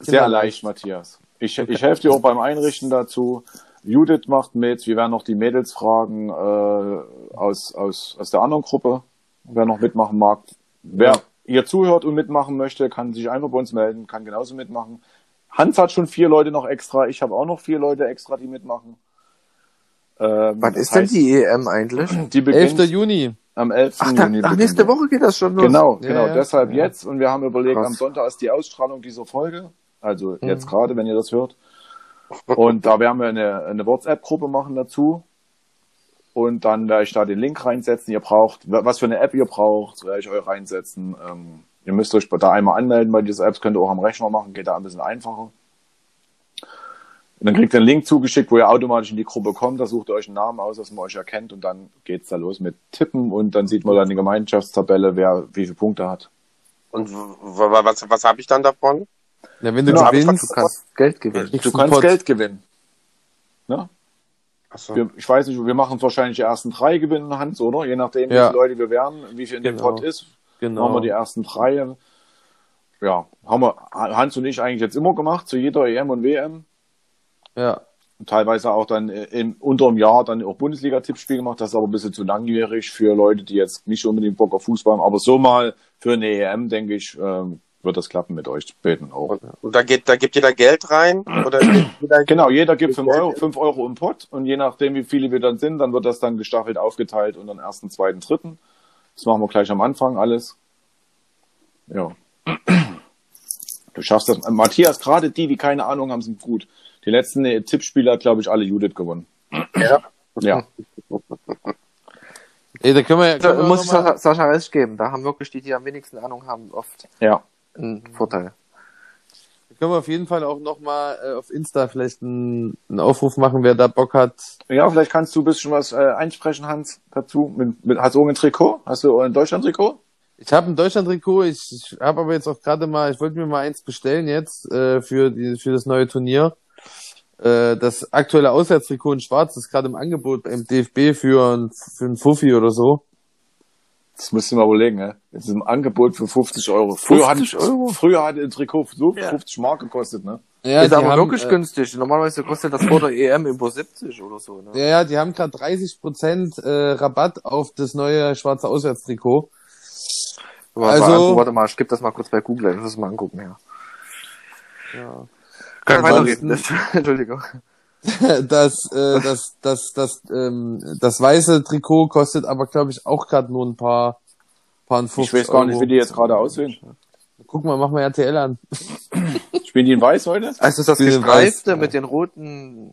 Kinderleicht. leicht, Matthias. Ich, ich helfe dir auch beim Einrichten dazu. Judith macht mit. Wir werden noch die Mädels fragen äh, aus, aus, aus der anderen Gruppe, wer noch mitmachen mag. Wer Ja. hier zuhört und mitmachen möchte, kann sich einfach bei uns melden, kann genauso mitmachen. Hans hat schon vier Leute noch extra. Ich habe auch noch vier Leute extra, die mitmachen. Ähm, Wann ist denn heißt, die EM eigentlich? Die 11. beginnt Juni. am 11. Ach, da, Juni. ach nächste. Woche geht das schon los. Genau, Ja, genau. ja. Deshalb Ja. jetzt und wir haben überlegt, Krass. am Sonntag ist die Ausstrahlung dieser Folge. Also Mhm. jetzt gerade, wenn ihr das hört. Und da werden wir eine, eine WhatsApp-Gruppe machen dazu. Und dann werde ich da den Link reinsetzen. Ihr braucht, was für eine App ihr braucht, werde ich euch reinsetzen. Ähm, ihr müsst euch da einmal anmelden bei dieser Apps, könnt ihr auch am Rechner machen, geht da ein bisschen einfacher. Und dann kriegt ihr einen Link zugeschickt, wo ihr automatisch in die Gruppe kommt. Da sucht ihr euch einen Namen aus, dass man euch erkennt und dann geht's da los mit Tippen und dann sieht man dann die Gemeinschaftstabelle, wer wie viele Punkte hat. Und was, was habe ich dann davon? Ja, wenn du Genau, aber Du gewinnst, kannst Geld gewinnen. Du kannst Pott. Geld gewinnen. Ne? Achso. Wir, ich weiß nicht, wir machen wahrscheinlich die ersten drei gewinnen, Hans, oder? Je nachdem, wie Ja. viele Leute wir werden, wie viel in dem Genau. Pot ist, Genau. machen wir die ersten drei. Ja, haben wir Hans und ich eigentlich jetzt immer gemacht, zu jeder EM und WM. Ja. Und teilweise auch dann äh, im, unter dem Jahr dann auch Bundesliga-Tippspiel gemacht. Das ist aber ein bisschen zu langwierig für Leute, die jetzt nicht unbedingt Bock auf Fußball haben. Aber so mal für eine EM, denke ich, ähm, wird das klappen mit euch beten auch. Und, und da geht, da gibt jeder Geld rein? Oder jeder Genau, jeder gibt 5 Geld- Euro, 5 Euro im Pott und je nachdem, wie viele wir dann sind, dann wird das dann gestaffelt aufgeteilt unter den ersten, zweiten, dritten. Das machen wir gleich am Anfang alles. Ja. Du schaffst das. Matthias, gerade die, die keine Ahnung haben, sind gut. Die letzten äh, Tippspiele hat, glaube ich, alle Judith gewonnen. Ja. Ja. Ey, da können wir, ja- Da können wir muss ich Sascha, Sascha recht geben. Da haben wirklich die, die am wenigsten Ahnung haben, oft Ja. einen Vorteil. Können wir auf jeden Fall auch noch mal äh, auf Insta vielleicht einen, einen Aufruf machen, wer da Bock hat. Ja, vielleicht kannst du ein bisschen was äh, einsprechen, Hans, dazu. Mit, mit, hast du ein Trikot? Hast du ein Deutschland-Trikot? Ich habe ein Deutschland-Trikot, ich, ich habe aber jetzt auch gerade mal, ich wollte mir mal eins bestellen jetzt äh, für, die, für das neue Turnier. Äh, das aktuelle Auswärtstrikot in Schwarz ist gerade im Angebot beim DFB für ein, für ein Fuffi oder so. Das musst du mal überlegen, ne? Das ist im Angebot für 50 Euro. Früher, 50 hatte, Euro? früher hatte ein Trikot so Ja. 50 Mark gekostet, ne? Ja, ist die aber haben, wirklich äh, günstig. Normalerweise kostet das vor der EM über 70 oder so. Ne? Ja, ja, die haben gerade 30% äh, Rabatt auf das neue schwarze Auswärtstrikot. Aber Also- also, warte mal, ich gebe das mal kurz bei Google, ich muss es mal angucken, ja. Ja. Kann Ansonsten- weiterreden. Entschuldigung. Das, äh, das, das, das, ähm, das weiße Trikot kostet aber, glaube ich, auch gerade nur ein paar, paar und 50 Ich weiß gar nicht, Euro. wie die jetzt gerade aussehen. Guck mal, mach mal RTL an. Spielen die in weiß heute? Also das Diese gestreifte weiß- mit den roten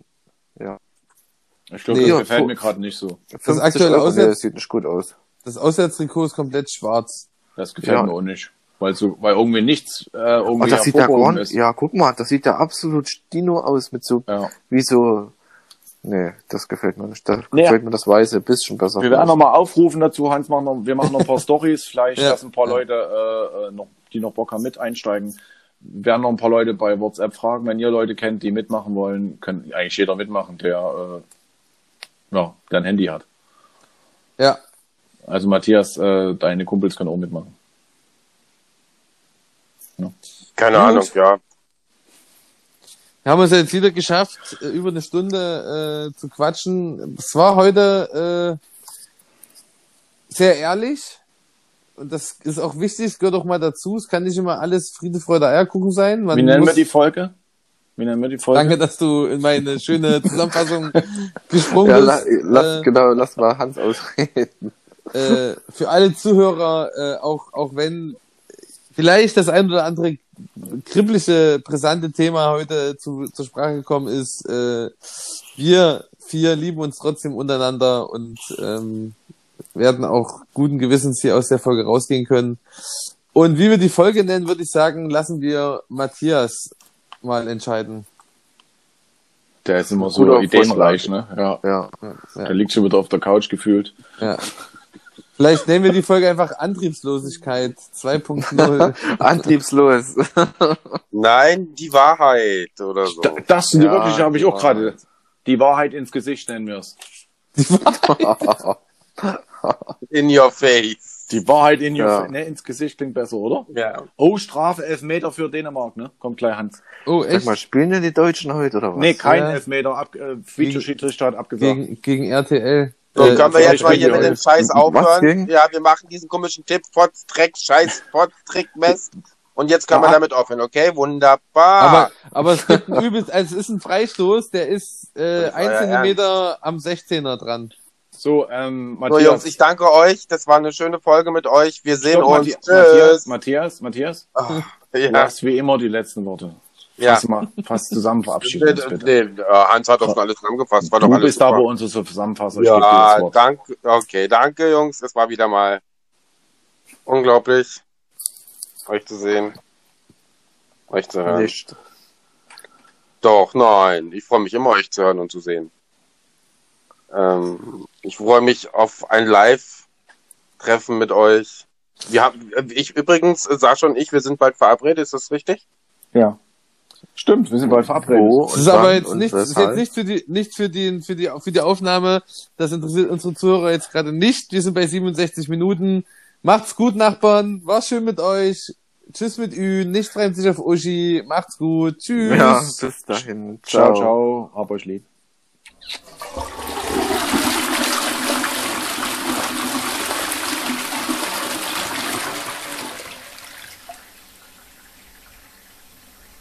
Ich glaube, Nee, das ja, gefällt mir gerade nicht so. 50 aktuelle nee, Auswärts- das sieht nicht gut aus. Das Auswärtstrikot ist komplett schwarz. Das gefällt Ja. mir auch nicht. Weil so, weil irgendwie nichts äh, irgendwie Und das sieht ja gar ist. ja, guck mal, das sieht ja absolut Stino aus mit so, Ja. wie so, nee, das gefällt mir nicht. Da Nee. gefällt mir das Weiße ein bisschen besser. Wir werden nochmal aufrufen dazu, Hans, machen noch, wir machen noch ein paar Stories, vielleicht, Ja. dass ein paar Leute, äh, äh, noch, die noch Bock haben, mit einsteigen. Wir werden noch ein paar Leute bei WhatsApp fragen. Wenn ihr Leute kennt, die mitmachen wollen, kann eigentlich jeder mitmachen, der, äh, ja, der ein Handy hat. Ja. Also Matthias, äh, deine Kumpels können auch mitmachen. Keine Gut. Ahnung, ja. Wir haben es jetzt wieder geschafft, äh, über eine Stunde äh, zu quatschen. Es war heute äh, sehr ehrlich. Und das ist auch wichtig, es gehört auch mal dazu. Es kann nicht immer alles Friede, Freude, Eierkuchen sein. Man Wie nennen muss, wir die Folge? Wie nennen wir die Folge? Danke, dass du in meine schöne Zusammenfassung gesprungen Ja, la, bist. lass, äh, genau, lass mal Hans ausreden. äh, für alle Zuhörer, äh, auch, auch wenn vielleicht das ein oder andere kribbliche, brisante Thema heute zu, zur Sprache gekommen ist, äh, wir vier lieben uns trotzdem untereinander und ähm, werden auch guten Gewissens hier aus der Folge rausgehen können. Und wie wir die Folge nennen, würde ich sagen, lassen wir Matthias mal entscheiden. Der ist immer so Guter ideenreich, ne? Ja. Ja. Ja. Der liegt schon wieder auf der Couch gefühlt. Ja. Vielleicht nennen wir die Folge einfach Antriebslosigkeit 2.0. Antriebslos. Nein, die Wahrheit oder so. Da, das sind die Ja, wirklich, habe ich die auch gerade. Die Wahrheit ins Gesicht nennen wir es. In your face. Die Wahrheit in your Ja. fa- ne, ins Gesicht klingt besser, oder? Ja. Oh, Strafe, Elfmeter für Dänemark, ne? Kommt gleich Hans. Oh, Sag echt? mal, spielen denn die Deutschen heute oder was? Nee, kein Ja. Elfmeter. Ab, äh, Videoschiedsrichter hat abgesagt. Gegen, gegen RTL. So, Äh, können wir jetzt mal hier mit dem Scheiß aufhören? Ja, wir machen diesen komischen Tipp, Fotz, Dreck, Scheiß, Fotz, Trick, Mess. Und jetzt können wir Ah. damit aufhören, okay? Wunderbar. aber, aber es gibt ein übelst, also es ist ein Freistoß, der ist äh, ein ja Zentimeter am 16er dran. So, ähm, so, Matthias. Jungs, ich danke euch. Das war eine schöne Folge mit euch. Wir sehen Stopp, uns. Matthias, Matthias, Tschüss. Matthias, Matthias, du Ja, hast wie immer die letzten Worte. Ja. Fass mal, fass zusammen, verabschiede uns bitte. Nee, äh, Hans hat doch schon alles zusammengefasst. War doch Du alles bist super. unser Zusammenfasser. Ich gebe dir das Ja, Wort. danke. Okay, danke, Jungs. Es war wieder mal unglaublich, euch zu sehen. Euch zu hören. Nicht. Doch, nein. Ich freue mich immer, euch zu hören und zu sehen. Ähm, ich freue mich auf ein Live-Treffen mit euch. Wir haben, ich übrigens, äh, Sascha und ich, wir sind bald verabredet, ist das richtig? Ja. Stimmt, wir sind bald verabredet. Wo Das ist aber jetzt und nicht, das ist jetzt nicht für die, nicht für die, für die, für die Aufnahme. Das interessiert unsere Zuhörer jetzt gerade nicht. Wir sind bei 67 Minuten. Macht's gut, Nachbarn. War schön mit euch. Tschüss mit Ü. Nicht fremd sich auf Uschi. Macht's gut. Tschüss. Ja, bis dahin. Ciao, ciao. Hab euch lieb.